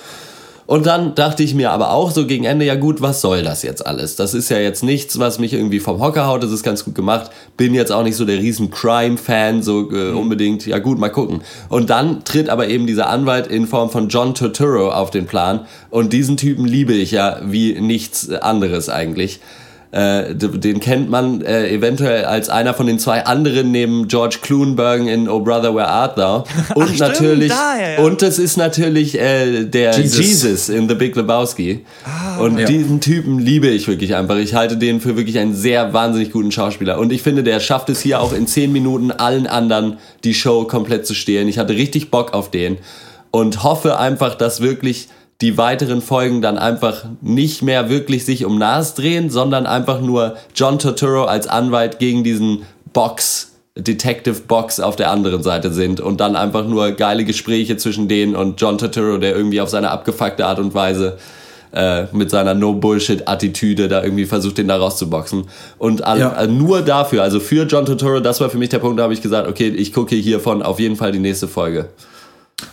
Und dann dachte ich mir aber auch so gegen Ende, ja gut, was soll das jetzt alles? Das ist ja jetzt nichts, was mich irgendwie vom Hocker haut, das ist ganz gut gemacht. Bin jetzt auch nicht so der riesen Crime-Fan, so äh, unbedingt, ja gut, mal gucken. Und dann tritt aber eben dieser Anwalt in Form von John Turturro auf den Plan. Und diesen Typen liebe ich ja wie nichts anderes eigentlich. Äh, den kennt man äh, eventuell als einer von den zwei anderen neben George Cloonberg in Oh Brother Where Art Thou und stimmt, natürlich daher, ja. und das ist natürlich äh, der Jesus. Jesus. in The Big Lebowski und Ja. diesen Typen liebe ich wirklich einfach ich halte den für wirklich einen sehr wahnsinnig guten Schauspieler und ich finde der schafft es hier auch in 10 Minuten allen anderen die Show komplett zu stehlen ich hatte richtig Bock auf den und hoffe einfach dass wirklich die weiteren Folgen dann einfach nicht mehr wirklich sich um Nas drehen, sondern einfach nur John Turturro als Anwalt gegen diesen Box, Detective Box auf der anderen Seite sind und dann einfach nur geile Gespräche zwischen denen und John Turturro, der irgendwie auf seine abgefuckte Art und Weise äh, mit seiner No-Bullshit-Attitüde da irgendwie versucht, den da rauszuboxen. Und all, Ja. äh, nur dafür, also für John Turturro, das war für mich der Punkt, da habe ich gesagt, okay, ich gucke hiervon auf jeden Fall die nächste Folge.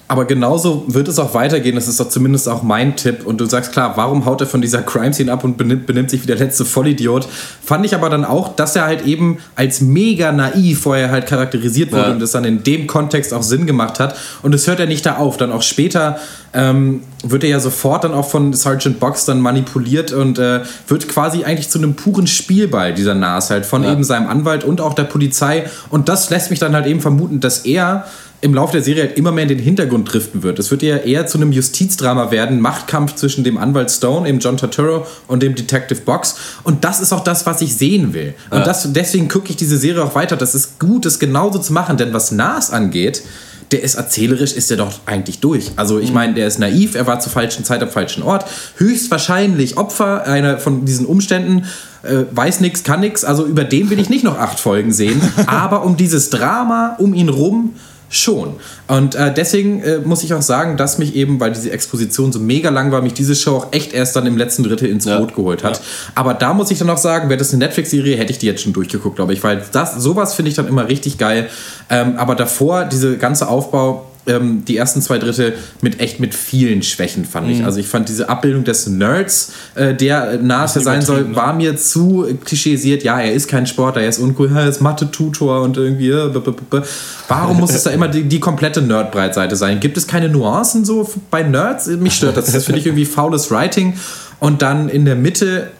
Aber genauso wird es auch weitergehen. Das ist doch zumindest auch mein Tipp. Und du sagst, klar, warum haut er von dieser Crime-Scene ab und benimmt, benimmt sich wie der letzte Vollidiot? Fand ich aber dann auch, dass er halt eben als mega naiv vorher halt charakterisiert wurde Ja. und das dann in dem Kontext auch Sinn gemacht hat. Und es hört ja nicht da auf. Dann auch später ähm, wird er ja sofort dann auch von Sergeant Box dann manipuliert und äh, wird quasi eigentlich zu einem puren Spielball, dieser Nas halt, von eben seinem Anwalt und auch der Polizei. Und das lässt mich dann halt eben vermuten, dass er im Laufe der Serie halt immer mehr in den Hintergrund driften wird. Es wird ja eher zu einem Justizdrama werden, Machtkampf zwischen dem Anwalt Stone, eben John Turturro, und dem Detective Box. Und das ist auch das, was ich sehen will. Und Ja. das, deswegen gucke ich diese Serie auch weiter. Das ist gut, das genauso zu machen. Denn was Nas angeht, der ist erzählerisch, ist der doch eigentlich durch. Also ich meine, der ist naiv, er war zur falschen Zeit am falschen Ort. Höchstwahrscheinlich Opfer einer von diesen Umständen. Äh, weiß nix, kann nix. Also über den will ich nicht noch acht Folgen sehen. Aber um dieses Drama um ihn rum schon. Und äh, deswegen äh, muss ich auch sagen, dass mich eben, weil diese Exposition so mega lang war, mich diese Show auch echt erst dann im letzten Drittel ins Boot geholt hat. Aber da muss ich dann auch sagen, wäre das eine Netflix-Serie, hätte ich die jetzt schon durchgeguckt, glaube ich, weil das, sowas finde ich dann immer richtig geil. Ähm, aber davor, diese ganze Aufbau, ähm, die ersten zwei Drittel mit echt mit vielen Schwächen, fand ich. Mhm. Also ich fand diese Abbildung des Nerds, äh, der nahe sein soll, war mir zu klischeisiert. Ja, er ist kein Sportler, er ist uncool, er ist Mathe-Tutor und irgendwie. Äh, b- b- b- Warum muss es da immer die, die komplette Nerd-Breitseite sein? Gibt es keine Nuancen so bei Nerds? Mich stört das. Das finde ich irgendwie faules Writing. Und dann in der Mitte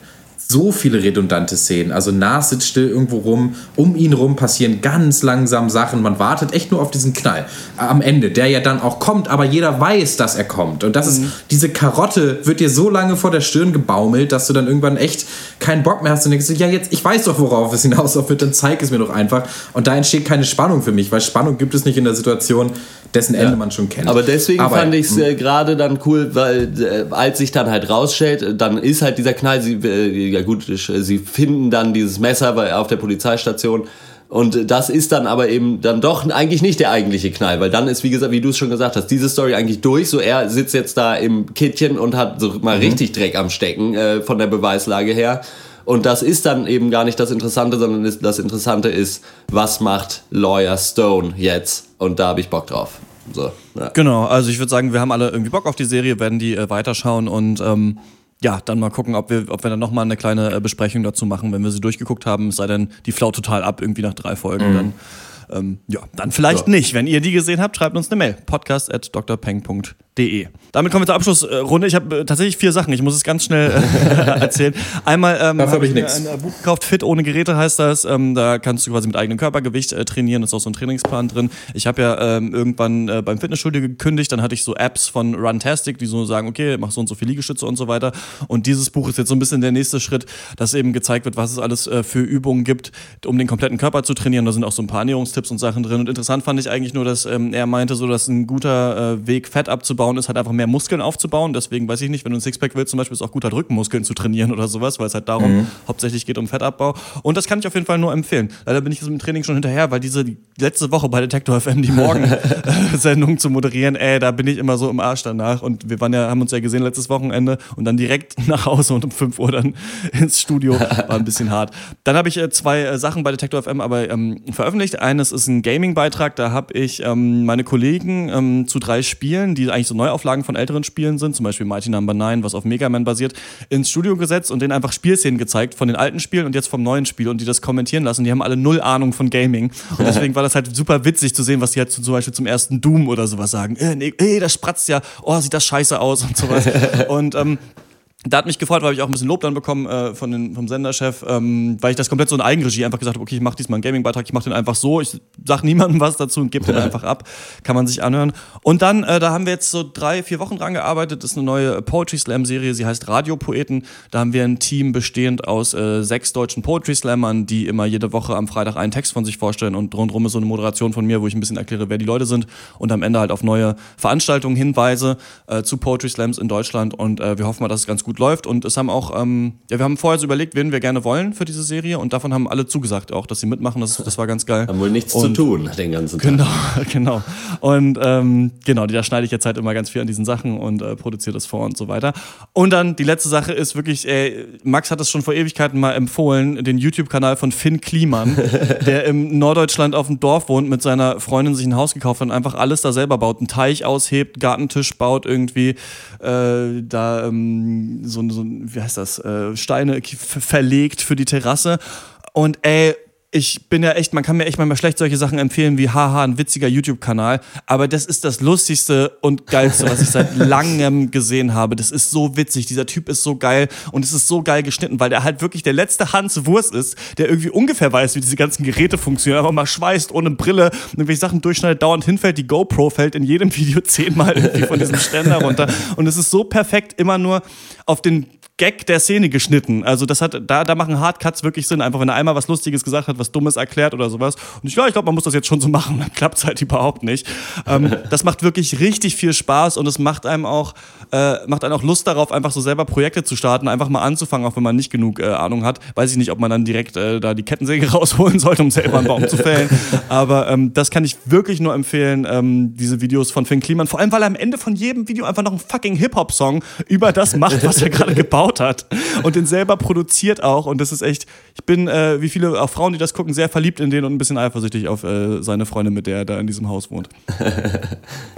so viele redundante Szenen. Also Nas sitzt still irgendwo rum, um ihn rum passieren ganz langsam Sachen. Man wartet echt nur auf diesen Knall am Ende, der ja dann auch kommt, aber jeder weiß, dass er kommt. Und das ist, diese Karotte wird dir so lange vor der Stirn gebaumelt, dass du dann irgendwann echt keinen Bock mehr hast und denkst, ja, jetzt, ich weiß doch, worauf es hinauslaufen wird, dann zeig es mir doch einfach. Und da entsteht keine Spannung für mich, weil Spannung gibt es nicht in der Situation, dessen Ende man schon kennt. Aber deswegen Aber, fand ich es hm. äh, gerade dann cool, weil äh, als sich dann halt rausstellt, dann ist halt dieser Knall, sie, äh, ja gut, sie finden dann dieses Messer auf der Polizeistation und das ist dann aber eben dann doch eigentlich nicht der eigentliche Knall, weil dann ist, wie gesagt, wie du es schon gesagt hast, diese Story eigentlich durch, so er sitzt jetzt da im Kittchen und hat so mal Mhm. richtig Dreck am Stecken äh, von der Beweislage her. Und das ist dann eben gar nicht das Interessante, sondern ist, das Interessante ist, was macht Lawyer Stone jetzt? Und da habe ich Bock drauf. So, ja. Genau, also ich würde sagen, wir haben alle irgendwie Bock auf die Serie, werden die äh, weiterschauen und ähm, ja, dann mal gucken, ob wir, ob wir dann nochmal eine kleine äh, Besprechung dazu machen, wenn wir sie durchgeguckt haben. Es sei denn, die flaut total ab, irgendwie nach drei Folgen. Mhm. Dann, ähm, ja, dann vielleicht Ja. nicht. Wenn ihr die gesehen habt, schreibt uns eine Mail. podcast at drpeng.de. Damit kommen wir zur Abschlussrunde. Ich habe äh, tatsächlich vier Sachen. Ich muss es ganz schnell äh, erzählen. Einmal ähm, Dafür hab ich nix. ein äh, Buch gekauft, Fit ohne Geräte heißt das. Ähm, da kannst du quasi mit eigenem Körpergewicht äh, trainieren. Ist auch so ein Trainingsplan drin. Ich habe ja ähm, irgendwann äh, beim Fitnessstudio gekündigt. Dann hatte ich so Apps von Runtastic, die so sagen, okay, mach so und so viel Liegestütze und so weiter. Und dieses Buch ist jetzt so ein bisschen der nächste Schritt, dass eben gezeigt wird, was es alles äh, für Übungen gibt, um den kompletten Körper zu trainieren. Da sind auch so ein paar Ernährungstipps und Sachen drin. Und interessant fand ich eigentlich nur, dass ähm, er meinte, so dass ein guter Weg, Fett abzubauen, ist halt einfach mehr Muskeln aufzubauen. Deswegen weiß ich nicht, wenn du ein Sixpack willst, zum Beispiel ist auch gut, halt Rückenmuskeln zu trainieren oder sowas, weil es halt darum Mhm. hauptsächlich geht um Fettabbau. Und das kann ich auf jeden Fall nur empfehlen. Leider bin ich jetzt im Training schon hinterher, weil diese die letzte Woche bei Detektor FM die Morgen-Sendung zu moderieren, ey, da bin ich immer so im Arsch danach. Und wir waren ja, haben uns ja gesehen letztes Wochenende und dann direkt nach Hause und um 5 Uhr dann ins Studio. War ein bisschen hart. Dann habe ich äh, zwei äh, Sachen bei Detektor FM aber ähm, veröffentlicht. Eines ist ein Gaming-Beitrag, da habe ich ähm, meine Kollegen ähm, zu drei Spielen, die eigentlich so Neuauflagen von älteren Spielen sind, zum Beispiel Mighty Number 9, was auf Mega Man basiert, ins Studio gesetzt und denen einfach Spielszenen gezeigt von den alten Spielen und jetzt vom neuen Spiel und die das kommentieren lassen. Die haben alle null Ahnung von Gaming. Und deswegen war das halt super witzig zu sehen, was die halt zum Beispiel zum ersten Doom oder sowas sagen. Äh, nee, ey, das spratzt ja, oh, sieht das scheiße aus und sowas. und ähm, da hat mich gefreut, weil ich auch ein bisschen Lob dann bekommen äh, von den, vom Senderchef, ähm, weil ich das komplett so in Eigenregie einfach gesagt habe, okay, ich mache diesmal einen Gaming-Beitrag, ich mache den einfach so, ich sag niemandem was dazu und gebe den einfach ab, kann man sich anhören. Und dann, äh, da haben wir jetzt so drei, vier Wochen dran gearbeitet, das ist eine neue Poetry Slam-Serie, sie heißt Radiopoeten. Da haben wir ein Team bestehend aus äh, sechs deutschen Poetry Slammern, die immer jede Woche am Freitag einen Text von sich vorstellen und rundherum ist so eine Moderation von mir, wo ich ein bisschen erkläre, wer die Leute sind und am Ende halt auf neue Veranstaltungen hinweise äh, zu Poetry Slams in Deutschland und äh, wir hoffen mal, dass es ganz gut gut läuft. Und es haben auch, ähm, ja, wir haben vorher so überlegt, wen wir gerne wollen für diese Serie und davon haben alle zugesagt auch, dass sie mitmachen. Das, das war ganz geil. Haben wohl nichts Und- zu tun den ganzen Tag. Genau, genau. Und ähm, genau, da schneide ich jetzt halt immer ganz viel an diesen Sachen und äh, produziere das vor und so weiter. Und dann die letzte Sache ist wirklich, äh, Max hat es schon vor Ewigkeiten mal empfohlen, den YouTube-Kanal von Finn Kliman, der im Norddeutschland auf dem Dorf wohnt, mit seiner Freundin sich ein Haus gekauft hat und einfach alles da selber baut. Einen Teich aushebt, Gartentisch baut irgendwie, äh, da ähm, so, so, wie heißt das, äh, Steine verlegt für die Terrasse. Und ey, ich bin ja echt, man kann mir echt manchmal schlecht solche Sachen empfehlen wie haha, ein witziger YouTube-Kanal, aber das ist das lustigste und geilste, was ich seit langem gesehen habe. Das ist so witzig, dieser Typ ist so geil und es ist so geil geschnitten, weil der halt wirklich der letzte Hans Wurst ist, der irgendwie ungefähr weiß, wie diese ganzen Geräte funktionieren, aber mal schweißt ohne Brille, irgendwelche Sachen durchschneidet, dauernd hinfällt, die GoPro fällt in jedem Video zehnmal irgendwie von diesem Ständer runter und es ist so perfekt immer nur auf den Gag der Szene geschnitten. Also das hat, da, da machen Hardcuts wirklich Sinn. Einfach wenn er einmal was Lustiges gesagt hat, was Dummes erklärt oder sowas. Und ich, ja, ich glaube, man muss das jetzt schon so machen. Dann klappt es halt überhaupt nicht. Ähm, das macht wirklich richtig viel Spaß und es macht einem auch, äh, macht einem auch Lust darauf, einfach so selber Projekte zu starten, einfach mal anzufangen, auch wenn man nicht genug äh, Ahnung hat. Weiß ich nicht, ob man dann direkt äh, da die Kettensäge rausholen sollte, um selber einen Baum zu fällen. Aber ähm, das kann ich wirklich nur empfehlen, ähm, diese Videos von Finn Kliman. Vor allem, weil er am Ende von jedem Video einfach noch einen fucking Hip-Hop-Song über das macht, was er gerade gebaut hat. Und den selber produziert auch. Und das ist echt, ich bin, äh, wie viele auch Frauen, die das gucken, sehr verliebt in den und ein bisschen eifersüchtig auf äh, seine Freundin, mit der er da in diesem Haus wohnt.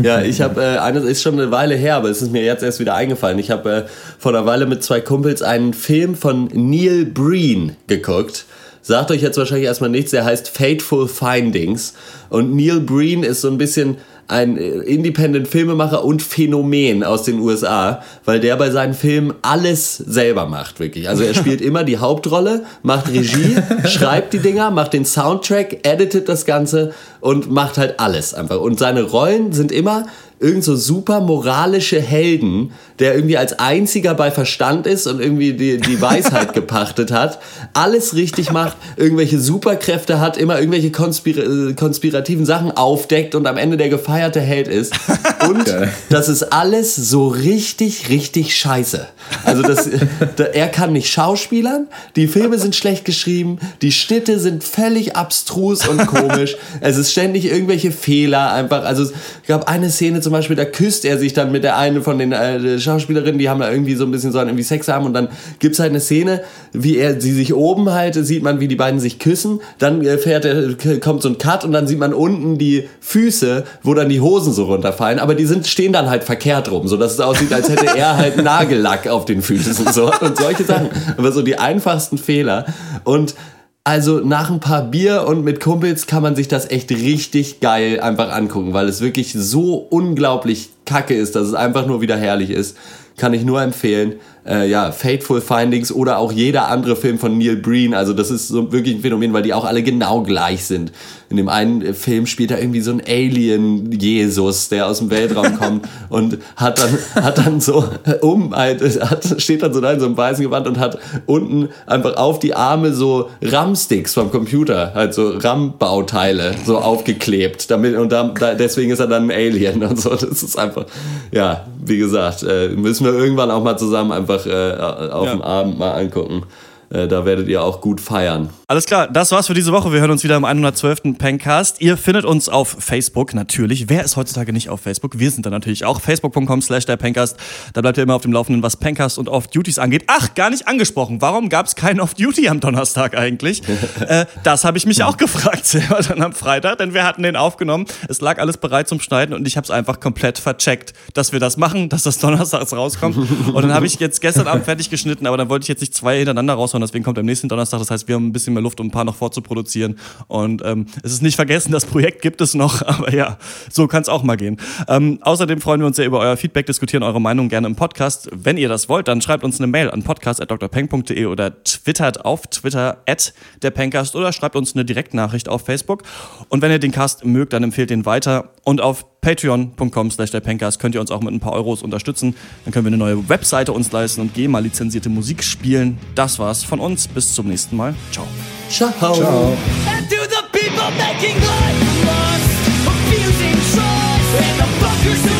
Ja, ich habe, äh, eines ist schon eine Weile her, aber es ist mir jetzt erst wieder eingefallen. Ich habe äh, vor einer Weile mit zwei Kumpels einen Film von Neil Breen geguckt. Sagt euch jetzt wahrscheinlich erstmal nichts, der heißt Fateful Findings. Und Neil Breen ist so ein bisschen ein äh, Independent-Filmemacher und Phänomen aus den USA, weil der bei seinen Filmen alles selber macht, wirklich. Also er spielt immer die Hauptrolle, macht Regie, schreibt die Dinger, macht den Soundtrack, editet das Ganze und macht halt alles einfach. Und seine Rollen sind immer irgend so super moralische Helden, der irgendwie als einziger bei Verstand ist und irgendwie die, die Weisheit gepachtet hat, alles richtig macht, irgendwelche Superkräfte hat, immer irgendwelche konspira äh, konspirativen Sachen aufdeckt und am Ende der gefeierte Held ist. Und das ist alles so richtig, richtig scheiße. Also das, da, er kann nicht schauspielern, die Filme sind schlecht geschrieben, die Schnitte sind völlig abstrus und komisch, es ist ständig irgendwelche Fehler einfach. Also es gab eine Szene zum Beispiel, da küsst er sich dann mit der einen von den äh, Schauspielerinnen, die haben da irgendwie so ein bisschen sollen irgendwie Sex haben und dann gibt's halt eine Szene, wie er sie sich oben halt, sieht man, wie die beiden sich küssen, dann äh, fährt er, kommt so ein Cut und dann sieht man unten die Füße, wo dann die Hosen so runterfallen, aber die sind, stehen dann halt verkehrt rum, so dass es aussieht, als hätte er halt Nagellack auf den Füßen so, und solche Sachen. Aber so die einfachsten Fehler und also nach ein paar Bier und mit Kumpels kann man sich das echt richtig geil einfach angucken, weil es wirklich so unglaublich kacke ist, dass es einfach nur wieder herrlich ist. Kann ich nur empfehlen. Äh, ja, Fateful Findings oder auch jeder andere Film von Neil Breen. Also das ist so wirklich ein Phänomen, weil die auch alle genau gleich sind. In dem einen Film spielt er irgendwie so ein Alien-Jesus, der aus dem Weltraum kommt und hat dann, hat dann so um, halt, hat, steht dann so da in so einem weißen Gewand und hat unten einfach auf die Arme so RAM-Sticks vom Computer, halt so RAM-Bauteile so aufgeklebt. Damit, und da, deswegen ist er dann ein Alien und so. Das ist einfach, ja, wie gesagt, äh, müssen wir irgendwann auch mal zusammen einfach äh, auf Ja. dem Abend mal angucken. Äh, da werdet ihr auch gut feiern. Alles klar, das war's für diese Woche. Wir hören uns wieder im 112. Pencast. Ihr findet uns auf Facebook natürlich. Wer ist heutzutage nicht auf Facebook? Wir sind da natürlich auch. Facebook.com slash der Pencast. Da bleibt ihr immer auf dem Laufenden, was Pencast und Off-Duties angeht. Ach, gar nicht angesprochen. Warum gab's keinen Off-Duty am Donnerstag eigentlich? äh, das habe ich mich auch gefragt selber dann am Freitag, denn wir hatten den aufgenommen. Es lag alles bereit zum Schneiden und ich habe es einfach komplett vercheckt, dass wir das machen, dass das donnerstags rauskommt. Und dann habe ich jetzt gestern Abend fertig geschnitten, aber dann wollte ich jetzt nicht zwei hintereinander raushauen, deswegen kommt am nächsten Donnerstag. Das heißt, wir haben ein bisschen mehr Luft, um ein paar noch vorzuproduzieren. Und ähm, es ist nicht vergessen, das Projekt gibt es noch, aber ja, so kann es auch mal gehen. Ähm, außerdem freuen wir uns sehr über euer Feedback, diskutieren eure Meinung gerne im Podcast. Wenn ihr das wollt, dann schreibt uns eine Mail an podcast.drpeng.de oder twittert auf Twitter at der Pencast oder schreibt uns eine Direktnachricht auf Facebook. Und wenn ihr den Cast mögt, dann empfehlt ihn weiter. Und auf patreon.com slash der Pencast könnt ihr uns auch mit ein paar Euros unterstützen. Dann können wir eine neue Webseite uns leisten und GEMA lizenzierte Musik spielen. Das war's von uns. Bis zum nächsten Mal. Ciao. Ciao. And to the people making life lost, abusing trust, and the fuckers who